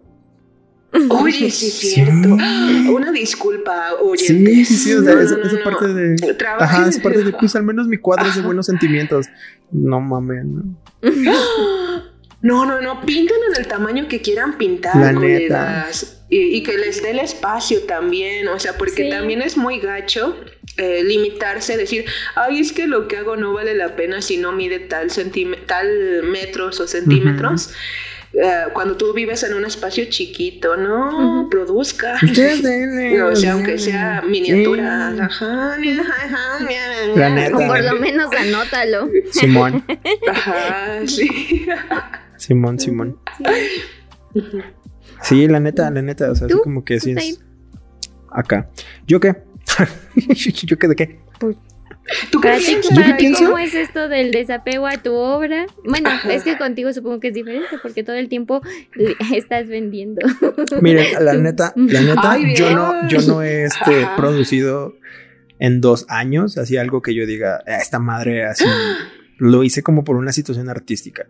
Oye, sí es Sí. cierto. Una disculpa, Sí, oyentes. sí, sí, o sea, No, esa, no, esa no, parte no. de. Trabajen Ajá, esa parte de, pues al menos mi cuadro es de buenos sentimientos. No mames, ¿no? No, no, no, pinten en el tamaño que quieran pintar, La colegas. Y, y que les dé el espacio también, o sea, porque Sí. también es muy gacho eh, limitarse, decir, ay, es que lo que hago no vale la pena si no mide tal, tal metros o centímetros. Eh, cuando tú vives en un espacio chiquito, no, Ujú. produzca. Ustedes denle. No, o sea, aunque sea miniatura. Sí. Ajá, ajá, La neta. O por lo menos anótalo. Simón, Ajá, sí. Simón, Simón. Sí, la neta, la neta, o sea, así ¿Tú? como que sí ¿Estás es. Acá. ¿Yo qué? ¿Yo qué de qué? ¿Tú qué Para piensas? ¿Yo qué pienso? ¿cómo es esto del desapego a tu obra? Bueno, Ajá. es que contigo supongo que es diferente porque todo el tiempo estás vendiendo. Miren, la neta, la neta, Ay, yo no, yo no he este, Ajá. producido en dos años, así algo que yo diga, "Ah, esta madre así. Lo hice como por una situación artística.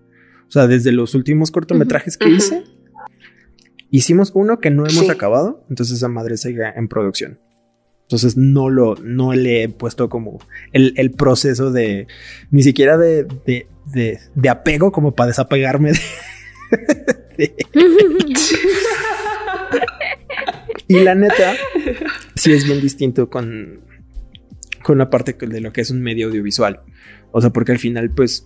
O sea, desde los últimos cortometrajes que hice, hicimos uno que no hemos Sí. acabado, entonces esa madre sigue en producción. Entonces no lo, no le he puesto como el, el proceso de, ni siquiera de, de, de, apego como para desapegarme de, Y la neta, sí es bien distinto con, con la parte de lo que es un medio audiovisual. O sea, porque al final, pues,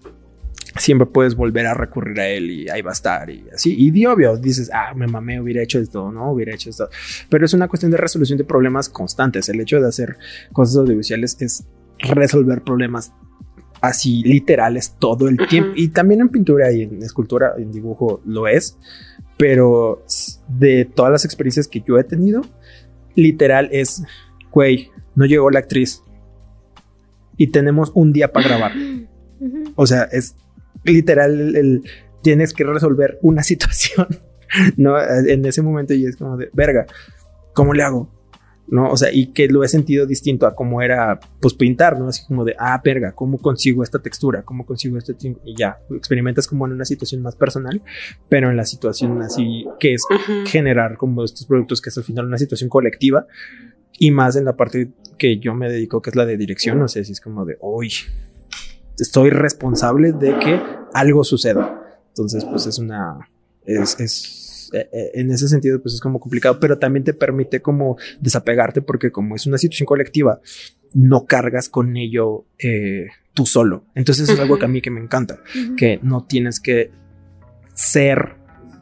siempre puedes volver a recurrir a él y ahí va a estar y así. Y de obvio, dices, ah, me mamé, hubiera hecho esto, no, hubiera hecho esto. Pero es una cuestión de resolución de problemas constantes. El hecho de hacer cosas audiovisuales es resolver problemas así literales todo el Ujú. tiempo. Y también en pintura y en escultura, en dibujo lo es. Pero de todas las experiencias que yo he tenido, literal es, güey, no llegó la actriz. Y tenemos un día para grabar. Ujú. O sea, es literal el, tienes que resolver una situación, ¿no? En ese momento y es como de, verga, ¿cómo le hago? ¿No? O sea, y que lo he sentido distinto a cómo era, pues, pintar, ¿no? Así como de, ah, verga, ¿cómo consigo esta textura? ¿Cómo consigo este tin-?" Y ya, experimentas como en una situación más personal, pero en la situación así que es generar como estos productos que es al final una situación colectiva y más en la parte que yo me dedico que es la de dirección, no sé si es como de hoy estoy responsable de que algo suceda. Entonces, pues es una es, es eh, eh, en ese sentido pues es como complicado, pero también te permite como desapegarte porque como es una situación colectiva, no cargas con ello eh, tú solo. Entonces es algo que a mí que me encanta que no tienes que ser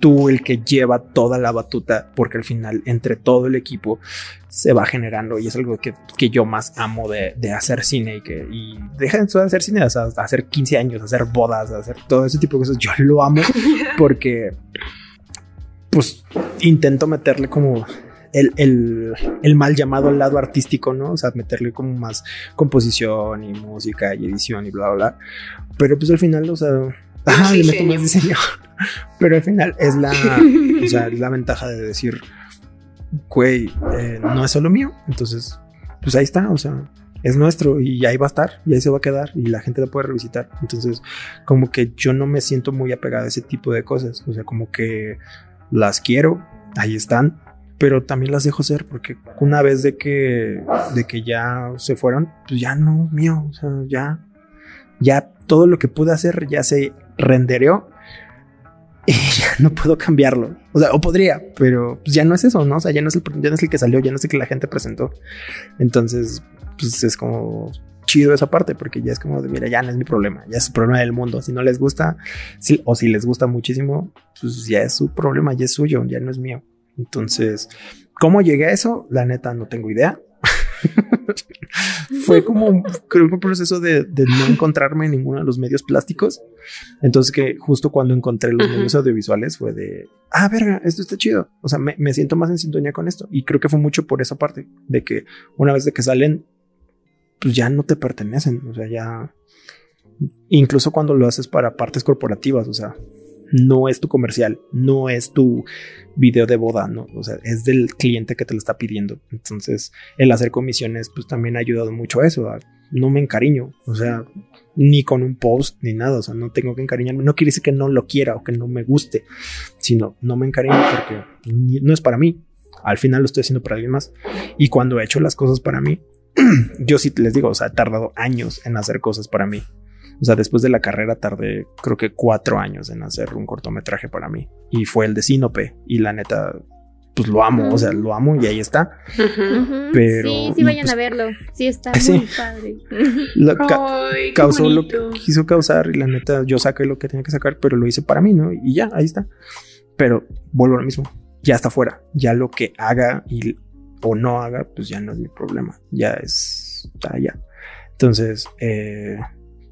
tú el que lleva toda la batuta, porque al final entre todo el equipo se va generando y es algo que, que yo más amo de, de hacer cine y que y dejen de hacer cine, o sea, hacer 15 años, hacer bodas, hacer todo ese tipo de cosas, yo lo amo porque pues intento meterle como el, el, el mal llamado lado artístico, ¿no? O sea, meterle como más composición y música y edición y bla, bla, bla. Pero pues al final, o sea, ajá, le meto diseño. Pero al final es la, o sea, es la ventaja de decir, güey, eh, no es solo mío. Entonces, pues ahí está, o sea, es nuestro y ahí va a estar y ahí se va a quedar y la gente la puede revisitar. Entonces, como que yo no me siento muy apegado a ese tipo de cosas. O sea, como que las quiero, ahí están, pero también las dejo ser porque una vez de que, de que ya se fueron, pues ya no es mío, o sea, ya, ya todo lo que pude hacer ya se rendereó y ya no puedo cambiarlo. O sea, o podría, pero pues ya no es eso, ¿no? O sea, ya no es el, ya no es el que salió, ya no es el que la gente presentó. Entonces, pues es como chido esa parte porque ya es como de mira ya no es mi problema ya es el problema del mundo si no les gusta si, o si les gusta muchísimo pues ya es su problema ya es suyo ya no es mío entonces cómo llegué a eso la neta no tengo idea fue como creo que un proceso de, de, no encontrarme en ninguno de los medios plásticos. Entonces que justo cuando encontré los medios audiovisuales fue de ah verga esto está chido o sea me, me siento más en sintonía con esto. Y creo que fue mucho por esa parte de que una vez de que salen pues ya no te pertenecen, o sea, ya incluso cuando lo haces para partes corporativas, o sea, no es tu comercial, no es tu video de boda, no, o sea, es del cliente que te lo está pidiendo. Entonces, el hacer comisiones pues también ha ayudado mucho a eso, no me encariño, o sea, ni con un post ni nada, o sea, no tengo que encariñarme, no quiere decir que no lo quiera o que no me guste, sino no me encariño porque no es para mí. Al final lo estoy haciendo para alguien más. Y cuando he hecho las cosas para mí, yo sí les digo, o sea, he tardado años en hacer cosas para mí. O sea, después de la carrera tardé creo que cuatro años en hacer un cortometraje para mí. Y fue el de Sinope. Y la neta, pues lo amo, o sea, lo amo y ahí está. Pero. Sí, sí, vayan a pues, verlo. Sí, está muy padre. causó lo que quiso causar y la neta, yo saqué lo que tenía que sacar, pero lo hice para mí, ¿no? Y ya, ahí está. Pero vuelvo a lo mismo. Ya está fuera. Ya lo que haga y o no haga, pues ya no es mi problema, ya es, ya. Entonces, eh,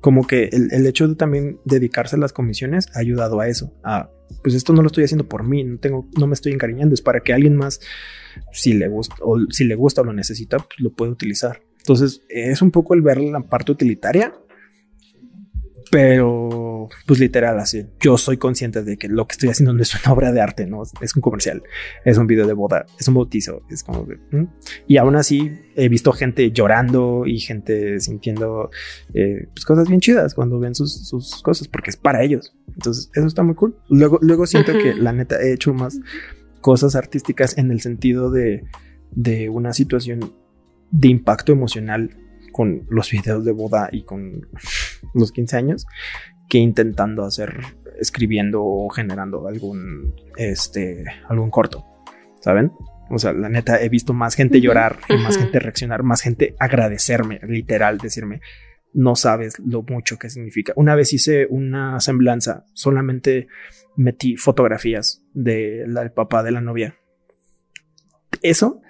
como que el, hecho de también dedicarse a las comisiones ha ayudado a eso, a, pues esto no lo estoy haciendo por mí, no tengo, no me estoy encariñando, es para que alguien más, si le gusta o si le gusta o lo necesita, pues lo puede utilizar. Entonces, es un poco el ver la parte utilitaria pero, pues literal, así. Yo soy consciente de que lo que estoy haciendo no es una obra de arte, no es un comercial, es un video de boda, es un bautizo. Es como Y aún así, he visto gente llorando y gente sintiendo eh, pues, cosas bien chidas cuando ven sus, sus, cosas, porque es para ellos. Entonces, eso está muy cool. Luego, luego siento que la neta he hecho más cosas artísticas en el sentido de, de una situación de impacto emocional con los videos de boda y con los 15 años que intentando hacer, escribiendo o generando algún, este, algún corto, ¿saben? O sea, la neta, he visto más gente llorar, más gente reaccionar, más gente agradecerme, literal, decirme, no sabes lo mucho que significa. Una vez hice una semblanza, solamente metí fotografías del papá de la novia. Eso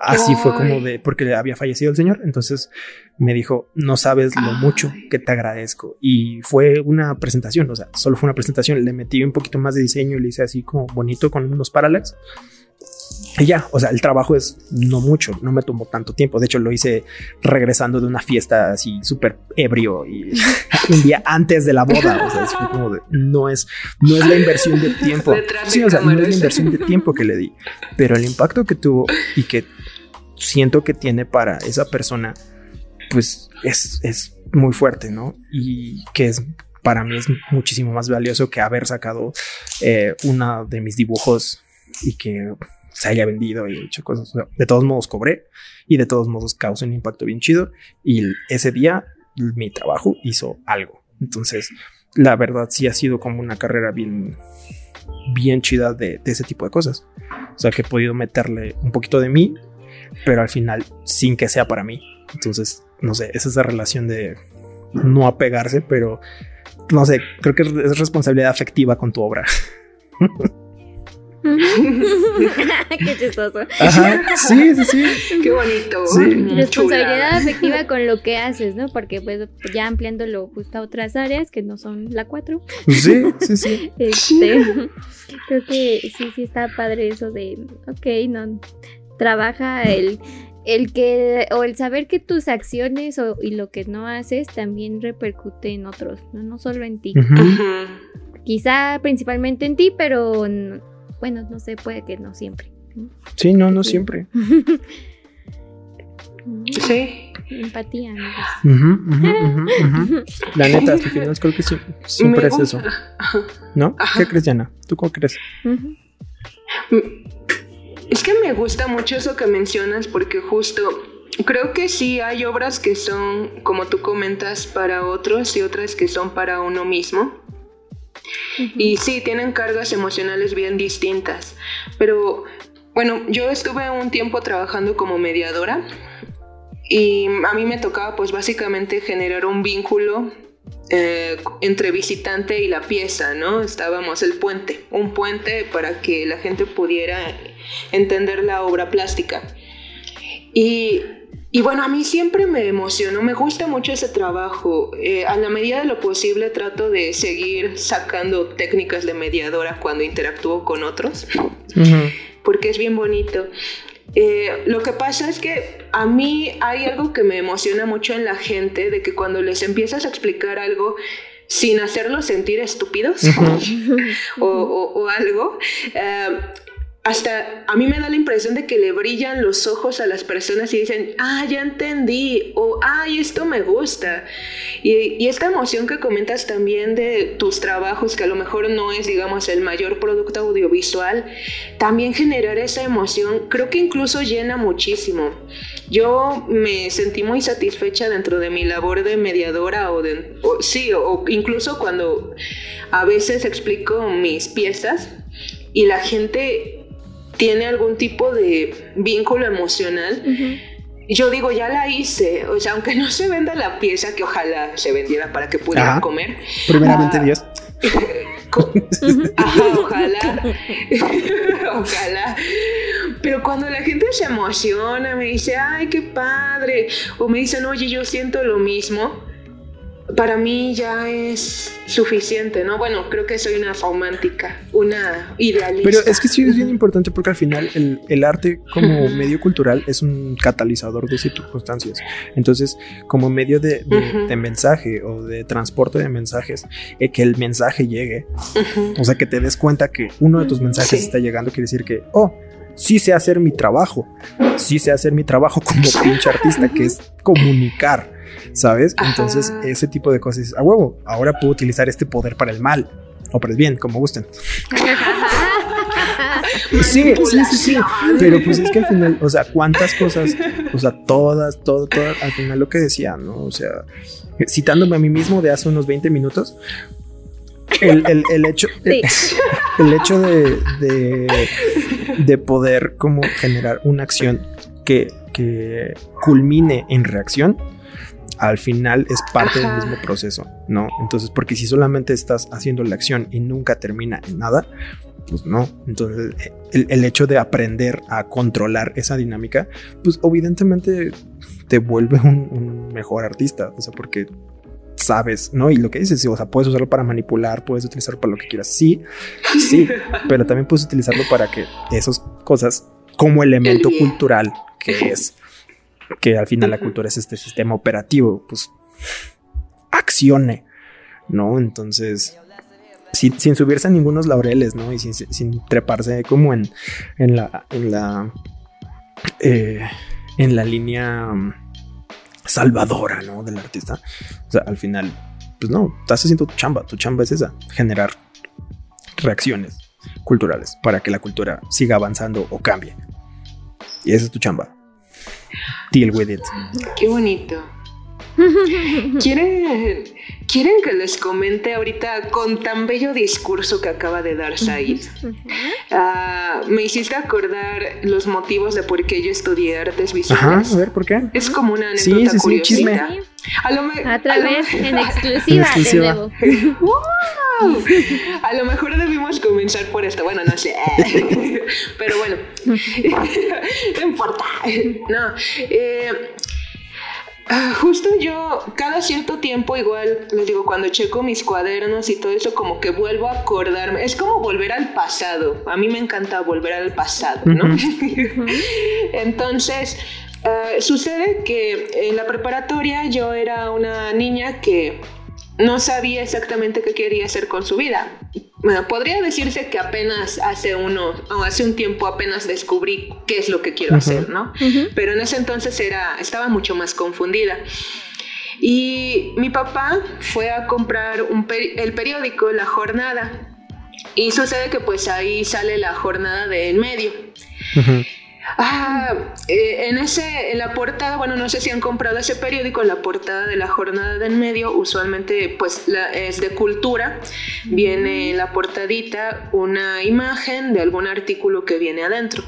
Así fue como de, porque había fallecido el señor, entonces me dijo, no sabes lo mucho que te agradezco. Y fue una presentación, o sea, solo fue una presentación, le metí un poquito más de diseño y le hice así como bonito con unos paralelos. Y ya, o sea, el trabajo es no mucho, no me tomó tanto tiempo. De hecho, lo hice regresando de una fiesta así súper ebrio y un día antes de la boda. O sea, es como de, no es, no es la inversión de tiempo. Sí, o sea, no es la inversión de tiempo que le di, pero el impacto que tuvo y que siento que tiene para esa persona, pues es, es muy fuerte, ¿no? Y que es para mí es muchísimo más valioso que haber sacado eh, una de mis dibujos y que se haya vendido y hecho cosas. De todos modos cobré y de todos modos causó un impacto bien chido y ese día mi trabajo hizo algo. Entonces, la verdad sí ha sido como una carrera bien, bien chida de, de ese tipo de cosas. O sea, que he podido meterle un poquito de mí pero al final sin que sea para mí. Entonces, no sé, es esa relación de no apegarse, pero no sé, creo que es responsabilidad afectiva con tu obra. Qué chistoso. sí, sí, sí. Qué bonito. Responsabilidad afectiva con lo que haces, ¿no? Porque pues ya ampliándolo justo a otras áreas que no son la 4. Sí, sí, sí. Este, creo que sí, sí está padre eso de, ok, no, trabaja el, el que o el saber que tus acciones o, y lo que no haces también repercute en otros, no, no solo en ti. Quizá principalmente en ti, pero bueno, no sé, puede que no siempre. Sí, no, no siempre. sí. Empatía, La neta, al final creo que siempre es eso. ¿No? ¿Qué crees, Yana? ¿Tú cómo crees? Es que me gusta mucho eso que mencionas porque justo creo que sí hay obras que son, como tú comentas, para otros y otras que son para uno mismo. Y sí, tienen cargas emocionales bien distintas. Pero bueno, yo estuve un tiempo trabajando como mediadora y a mí me tocaba pues básicamente generar un vínculo eh, entre visitante y la pieza, ¿no? Estábamos el puente, un puente para que la gente pudiera entender la obra plástica. Y, y bueno, a mí siempre me emocionó, me gusta mucho ese trabajo. Eh, a la medida de lo posible trato de seguir sacando técnicas de mediadora cuando interactúo con otros, porque es bien bonito. Eh, lo que pasa es que a mí hay algo que me emociona mucho en la gente, de que cuando les empiezas a explicar algo sin hacerlos sentir estúpidos o, algo, eh, hasta a mí me da la impresión de que le brillan los ojos a las personas y dicen, ah, ya entendí, o ay, esto me gusta. Y, esta emoción que comentas también de tus trabajos, que a lo mejor no es, digamos, el mayor producto audiovisual, también generar esa emoción, creo que incluso llena muchísimo. Yo me sentí muy satisfecha dentro de mi labor de mediadora o de, sí, o incluso cuando a veces explico mis piezas y la gente tiene algún tipo de vínculo emocional. Yo digo, ya la hice, o sea, aunque no se venda la pieza, que ojalá se vendiera para que pudieran comer. Primeramente, ah, Dios. Ajá, ojalá. ojalá. Pero cuando la gente se emociona, me dice, ay, qué padre, o me dicen, oye, yo siento lo mismo, para mí ya es suficiente, ¿no? Bueno, creo que soy una romántica, una idealista. Pero es que sí es bien importante porque al final el, arte como medio cultural es un catalizador de circunstancias. Entonces, como medio de, mensaje o de transporte de mensajes, eh, que el mensaje llegue, o sea, que te des cuenta que uno de tus mensajes está llegando, quiere decir que, oh, sí sé hacer mi trabajo, sí sé hacer mi trabajo como pinche artista, que es comunicar ¿sabes? Entonces, ese tipo de cosas, a huevo, ahora puedo utilizar este poder para el mal o para el bien, como gusten. sí, sí, sí, sí. Pero pues es que al final, o sea, cuántas cosas, o sea, todas, todas, todas, al final lo que decía, ¿no? O sea, citándome a mí mismo de hace unos 20 minutos, el, hecho, el, hecho de, de, poder como generar una acción que, que culmine en reacción, al final es parte del mismo proceso, ¿no? Entonces, porque si solamente estás haciendo la acción y nunca termina en nada, pues no. Entonces, el, hecho de aprender a controlar esa dinámica, pues evidentemente te vuelve un, mejor artista, o sea, porque sabes, ¿no? Y lo que dices, o sea, puedes usarlo para manipular, puedes utilizarlo para lo que quieras, sí, sí, pero también puedes utilizarlo para que esas cosas como elemento cultural que es que al final la cultura es este sistema operativo, pues accione, ¿no? Entonces, sin, subirse a ningunos laureles, ¿no? Y sin, treparse como en, en la, en la, eh, en la línea mm, salvadora, ¿no? Del artista. O sea, al final, pues no, estás haciendo tu chamba, tu chamba es esa, generar reacciones culturales para que la cultura siga avanzando o cambie. Y esa es tu chamba. Deal with it. Qué bonito. ¿Quieren, ¿Quieren que les comente ahorita con tan bello discurso que acaba de dar Said? Ah, me hiciste acordar los motivos de por qué yo estudié artes visuales. Ajá, a ver, ¿por qué? Es como una anécdota sí, sí, sí, chisme. A, lo a través en exclusiva, de nuevo. A lo mejor debimos comenzar por esto. Bueno, no sé. Pero bueno, no importa. No. Eh, justo yo, cada cierto tiempo, igual les digo, cuando checo mis cuadernos y todo eso, como que vuelvo a acordarme. Es como volver al pasado. A mí me encanta volver al pasado, ¿no? Entonces, ah, sucede que en la preparatoria yo era una niña que no sabía exactamente qué quería hacer con su vida. Bueno, podría decirse que apenas hace uno o hace un tiempo apenas descubrí qué es lo que quiero hacer, ¿no? Pero en ese entonces era estaba mucho más confundida. Y mi papá fue a comprar el periódico La Jornada. Y sucede que pues ahí sale la jornada de en medio. Ah, eh, en ese, en la portada, bueno, no sé si han comprado ese periódico, la portada de la jornada del medio, usualmente pues es de cultura, viene en la portadita una imagen de algún artículo que viene adentro.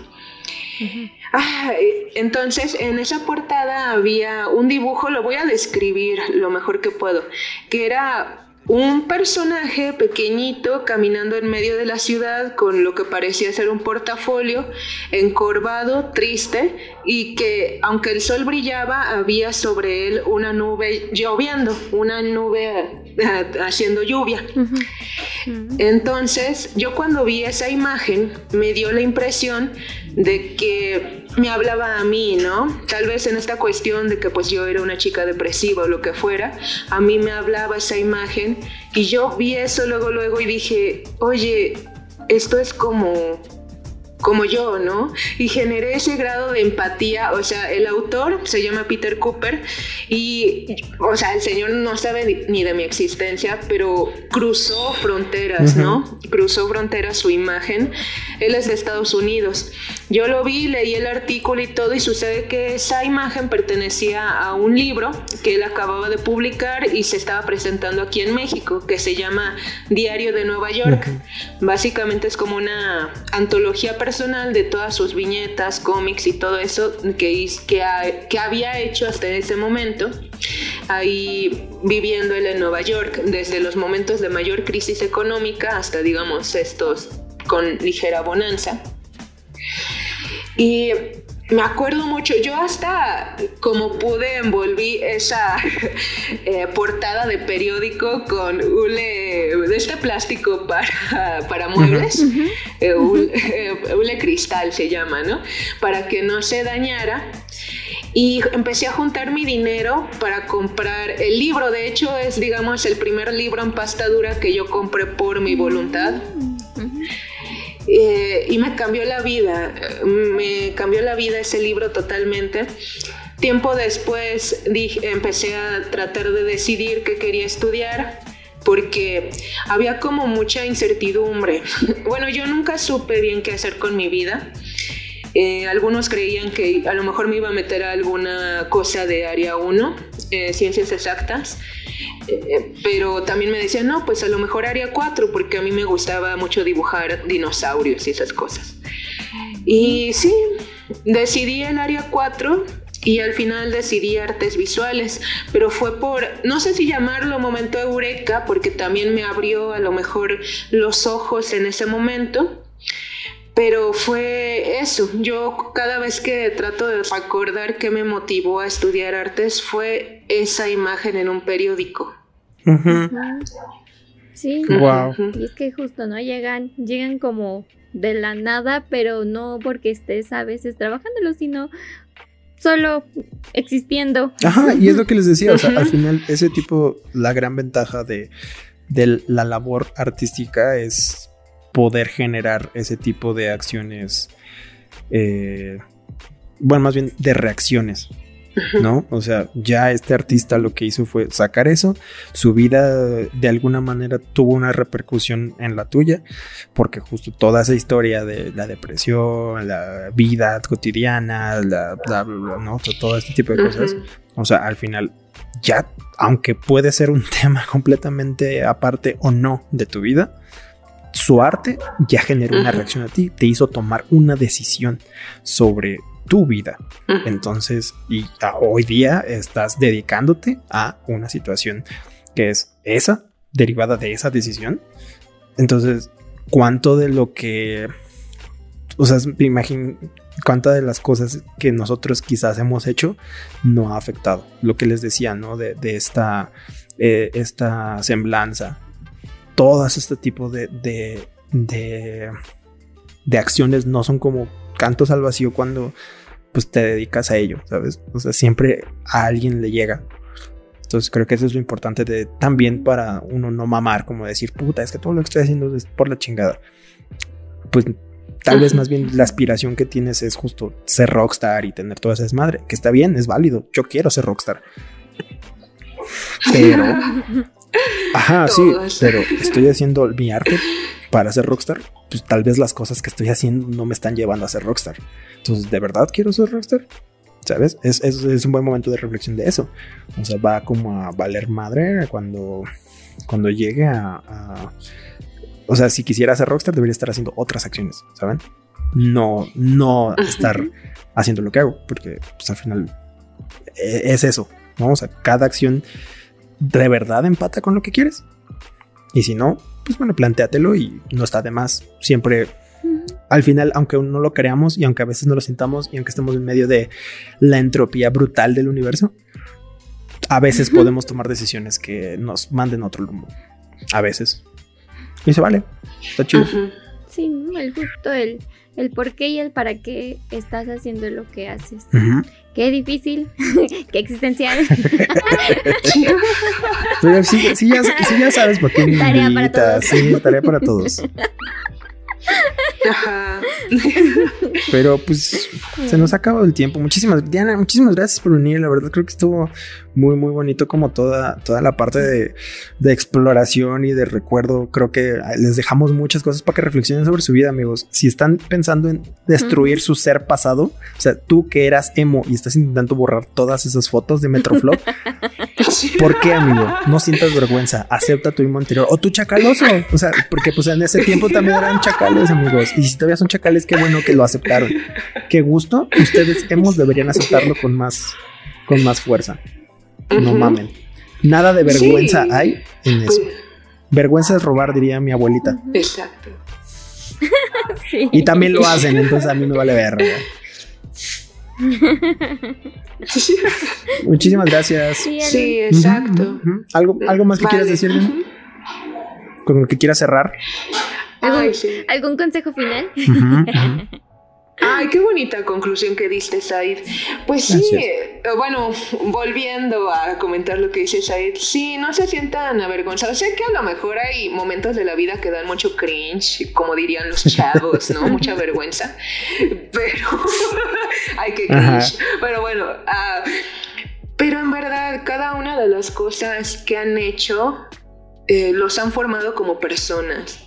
Ah, eh, entonces en esa portada había un dibujo, lo voy a describir lo mejor que puedo, que era un personaje pequeñito caminando en medio de la ciudad con lo que parecía ser un portafolio, encorvado, triste, y que aunque el sol brillaba, había sobre él una nube lloviendo, una nube eh, haciendo lluvia. Entonces, yo cuando vi esa imagen, me dio la impresión de que me hablaba a mí, ¿no? Tal vez en esta cuestión de que pues yo era una chica depresiva o lo que fuera, a mí me hablaba esa imagen y yo vi eso luego, luego y dije, oye, esto es como como yo, ¿no? Y generé ese grado de empatía, o sea, el autor se llama Peter Cooper y, o sea, el señor no sabe ni de mi existencia, pero cruzó fronteras, ¿no? Cruzó fronteras su imagen. Él es de Estados Unidos. Yo lo vi, leí el artículo y todo y sucede que esa imagen pertenecía a un libro que él acababa de publicar y se estaba presentando aquí en México, que se llama Diario de Nueva York. Básicamente es como una antología personal de todas sus viñetas, cómics y todo eso que, que, que había hecho hasta ese momento, ahí viviendo él en Nueva York, desde los momentos de mayor crisis económica hasta, digamos, estos con ligera bonanza. Y me acuerdo mucho, yo hasta como pude envolví esa eh, portada de periódico con hule, de este plástico para, para muebles, eh, eh, hule, cristal se llama, ¿no? Para que no se dañara. Y empecé a juntar mi dinero para comprar el libro. De hecho, es, digamos, el primer libro en pasta dura que yo compré por mi voluntad. Eh, y me cambió la vida, me cambió la vida ese libro totalmente. Tiempo después dije, empecé a tratar de decidir qué quería estudiar porque había como mucha incertidumbre. bueno, yo nunca supe bien qué hacer con mi vida. Eh, algunos creían que a lo mejor me iba a meter a alguna cosa de área 1, eh, ciencias exactas, eh, pero también me decían, no, pues a lo mejor área 4, porque a mí me gustaba mucho dibujar dinosaurios y esas cosas. Y sí, decidí el área 4 y al final decidí artes visuales, pero fue por, no sé si llamarlo momento eureka, porque también me abrió a lo mejor los ojos en ese momento. Pero fue eso, yo cada vez que trato de recordar qué me motivó a estudiar artes fue esa imagen en un periódico. Sí, wow. y es que justo, ¿no? Llegan, llegan como de la nada, pero no porque estés a veces trabajándolo, sino solo existiendo. Ajá, y es lo que les decía, o sea, al final ese tipo, la gran ventaja de, de la labor artística es poder generar ese tipo de acciones, eh, bueno, más bien de reacciones, ¿no? O sea, ya este artista lo que hizo fue sacar eso, su vida de alguna manera tuvo una repercusión en la tuya, porque justo toda esa historia de la depresión, la vida cotidiana, la, bla, bla, ¿no? Todo este tipo de cosas, o sea, al final ya, aunque puede ser un tema completamente aparte o no de tu vida, su arte ya generó una reacción a ti, te hizo tomar una decisión sobre tu vida. Entonces, y hoy día estás dedicándote a una situación que es esa, derivada de esa decisión. Entonces, ¿cuánto de lo que... O sea, me imagino cuántas de las cosas que nosotros quizás hemos hecho no ha afectado. Lo que les decía, ¿no? De, esta, eh, esta semblanza todas este tipo de, de, de, acciones no son como cantos al vacío cuando pues te dedicas a ello, ¿sabes? O sea, siempre a alguien le llega. Entonces creo que eso es lo importante de también para uno no mamar, como decir, puta, es que todo lo que estoy haciendo es por la chingada. Pues tal vez más bien la aspiración que tienes es justo ser rockstar y tener toda esa desmadre, que está bien, es válido. Yo quiero ser rockstar. Pero Ajá, sí, pero estoy haciendo mi arte para ser rockstar, pues tal vez las cosas que estoy haciendo no me están llevando a ser rockstar. Entonces, ¿de verdad quiero ser rockstar? ¿Sabes? Es, es, es un buen momento de reflexión de eso. O sea, va como a valer madre cuando, cuando llegue a, a o sea, si quisiera ser rockstar, debería estar haciendo otras acciones, ¿saben? No, no estar haciendo lo que hago, porque pues, al final e, es eso. Vamos a cada acción de verdad empata con lo que quieres. Y si no, pues bueno, planteatelo y no está de más. Siempre, al final, aunque no lo creamos y aunque a veces no lo sintamos y aunque estemos en medio de la entropía brutal del universo, a veces podemos tomar decisiones que nos manden a otro rumbo. A veces. Y se vale. Está chido. Sí, el justo, el, el por qué y el para qué estás haciendo lo que haces. Qué difícil, qué existencial. Pero sí, sí, ya, sí, ya, sabes por qué Tarea para todos. Sí, tarea para todos. Pero pues se nos ha acabado el tiempo. Muchísimas, Diana, muchísimas gracias por venir. La verdad creo que estuvo muy, muy bonito como toda, toda la parte de, de exploración y de recuerdo. Creo que les dejamos muchas cosas para que reflexionen sobre su vida, amigos. Si están pensando en destruir su ser pasado, o sea, tú que eras emo y estás intentando borrar todas esas fotos de Metroflop, ¿por qué, amigo? No sientas vergüenza. Acepta tu emo anterior o tu chacaloso. O sea, porque pues en ese tiempo también eran chacales, amigos. Y si todavía son chacales, qué bueno que lo aceptaron. Qué gusto. Ustedes hemos deberían aceptarlo con más, con más fuerza. No mamen. Nada de vergüenza hay en eso. Vergüenza es robar, diría mi abuelita. Exacto. sí. Y también lo hacen, entonces a mí me vale verga. Muchísimas gracias. Sí, exacto. ¿Algo, ¿Algo más que Vale. quieras decir? Diana? Con lo que quieras cerrar. Ay, sí. ¿Algún consejo final? Ay, qué bonita conclusión que diste, Said. Pues sí, Gracias. eh, bueno, volviendo a comentar lo que dice Said, sí, no se sientan avergonzados. Sé que a lo mejor hay momentos de la vida que dan mucho cringe, como dirían los chavos, ¿no? Mucha vergüenza. Pero, ay, qué Ajá. cringe. Pero bueno, ah, pero en verdad, cada una de las cosas que han hecho eh, los han formado como personas.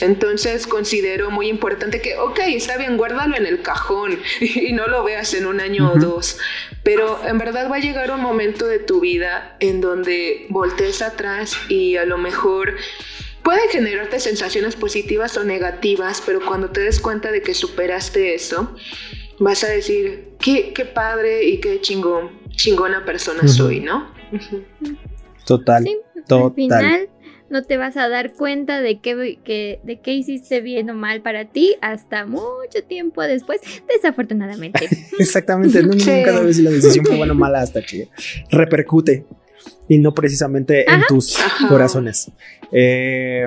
Entonces considero muy importante que, ok, está bien, guárdalo en el cajón y no lo veas en un año o dos, pero en verdad va a llegar un momento de tu vida en donde voltees atrás y a lo mejor puede generarte sensaciones positivas o negativas, pero cuando te des cuenta de que superaste eso, vas a decir, qué, qué padre y qué chingón, chingona persona soy, ¿no? Total. Sí, Total. al final no te vas a dar cuenta de qué, que, de qué hiciste bien o mal para ti hasta mucho tiempo después, desafortunadamente. Exactamente. Nunca sabes si la decisión fue buena o mala hasta que repercute y no precisamente en tus Ajá. corazones. Eh,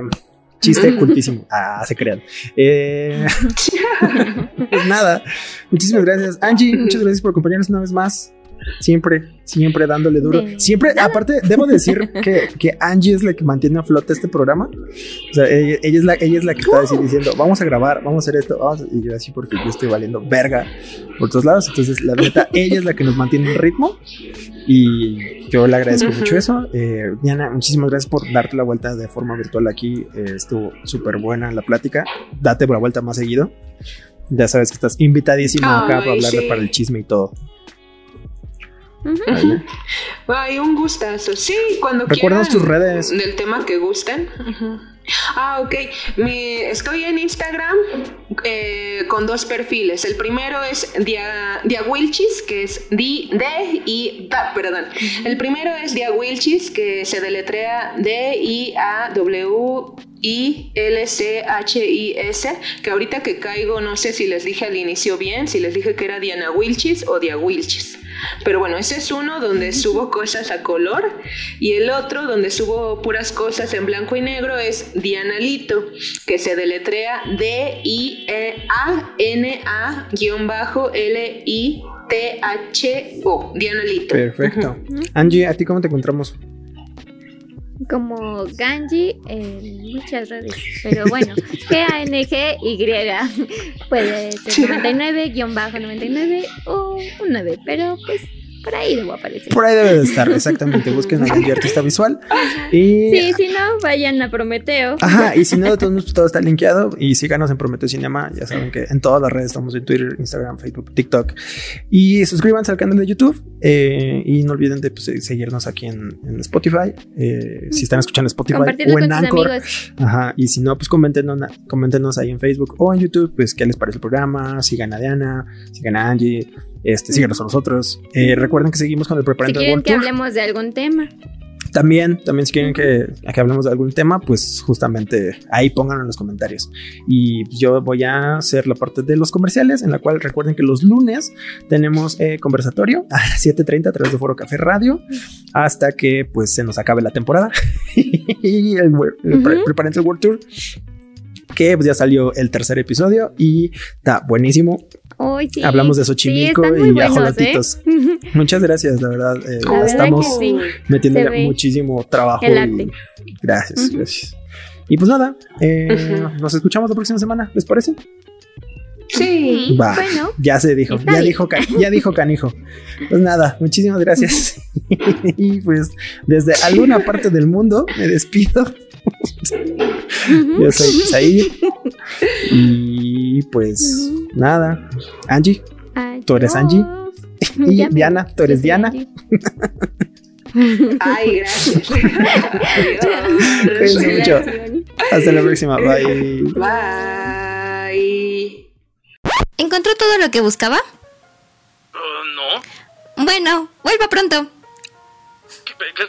chiste cultísimo. Ah, se crean. Eh, pues nada. Muchísimas gracias. Angie, muchas gracias por acompañarnos una vez más. Siempre, siempre dándole duro. De Siempre, aparte, debo decir que, que Angie es la que mantiene a flote este programa. O sea, ella, ella es, la, ella es la que está así diciendo, vamos a grabar, vamos a hacer esto. vamos a-". Y yo así porque yo estoy valiendo verga por todos lados. Entonces, la neta, ella es la que nos mantiene en ritmo. Y yo le agradezco Ujú. mucho eso. Eh, Diana, muchísimas gracias por darte la vuelta de forma virtual aquí. Eh, estuvo súper buena la plática. Date la vuelta más seguido. Ya sabes que estás invitadísima acá para hablar de sí. para el chisme y todo. ¿Vale? Ay, un gustazo. Sí, cuando quieran tus redes. Del tema que gusten. Ah, ok. Mi, estoy en Instagram eh, con dos perfiles. El primero es Dia, Diawilchis, que es di, D y da, perdón. El primero es Diawilchis, que se deletrea D I A W I L C H I S, que ahorita que caigo no sé si les dije al inicio bien, si les dije que era Diana Wilchis o Dia Wilchis. Pero bueno, ese es uno donde subo cosas a color y el otro donde subo puras cosas en blanco y negro es Dianalito, que se deletrea D-I-E-A-N-A-L-I-T-H-O. Dianalito. Perfecto. Angie, ¿a ti cómo te encontramos? Como Ganji en muchas redes. Pero bueno, G-A-N-G-Y. Puede ser 99-99 o un 9. Pero pues Por ahí debo aparecer. Por ahí debe de estar, exactamente. Busquen a Ganji Artista Visual. Y, Sí, si no, vayan a Prometeo. Ajá, y si no, modos, todo está linkeado. Y síganos en Prometeo Cinema. Ya saben que en todas las redes estamos en Twitter, Instagram, Facebook, TikTok. Y suscríbanse al canal de YouTube. eh, y no olviden de pues, seguirnos aquí en, en Spotify. eh, si están escuchando Spotify o en Anchor. amigos. Ajá, y si no, pues coméntenos, coméntenos ahí en Facebook o en YouTube, pues qué les parece el programa, sigan a Diana, sigan a Angie, este, síganos a nosotros. Eh, recuerden que seguimos con el Si Preparando el quieren que Tour. hablemos de algún tema. También, también si quieren que, que hablemos de algún tema, pues justamente ahí pónganlo en los comentarios. Y yo voy a hacer la parte de los comerciales, en la cual recuerden que los lunes tenemos eh, conversatorio a las 7.30 a través de Foro Café Radio, hasta que pues se nos acabe la temporada. y el, wor- el pre- Ujú. Prepárense el World Tour. Que pues ya salió el tercer episodio y está buenísimo. Hoy sí. Hablamos de Sí, Xochimilco muy y buenos, ajolotitos. ¿eh? Muchas gracias, la verdad. eh, La verdad estamos sí. metiéndole muchísimo trabajo. el y-. Gracias, Ujú. gracias. Y pues nada, eh, Ujú. nos escuchamos la próxima semana, ¿les parece? Sí. Va. Bueno, Ya se dijo, ya bien. dijo, ya dijo canijo. Pues nada, muchísimas gracias. y pues desde alguna parte del mundo me despido. Yo soy Said. Y pues nada, Angie ¿Tú eres Angie? y Ya Diana, tú eres Diana. Ay, gracias. Cuídense Adiós. mucho. Hasta la próxima, bye. Bye. ¿Encontró todo lo que buscaba? no. Bueno, vuelva pronto. ¿Qué- qué-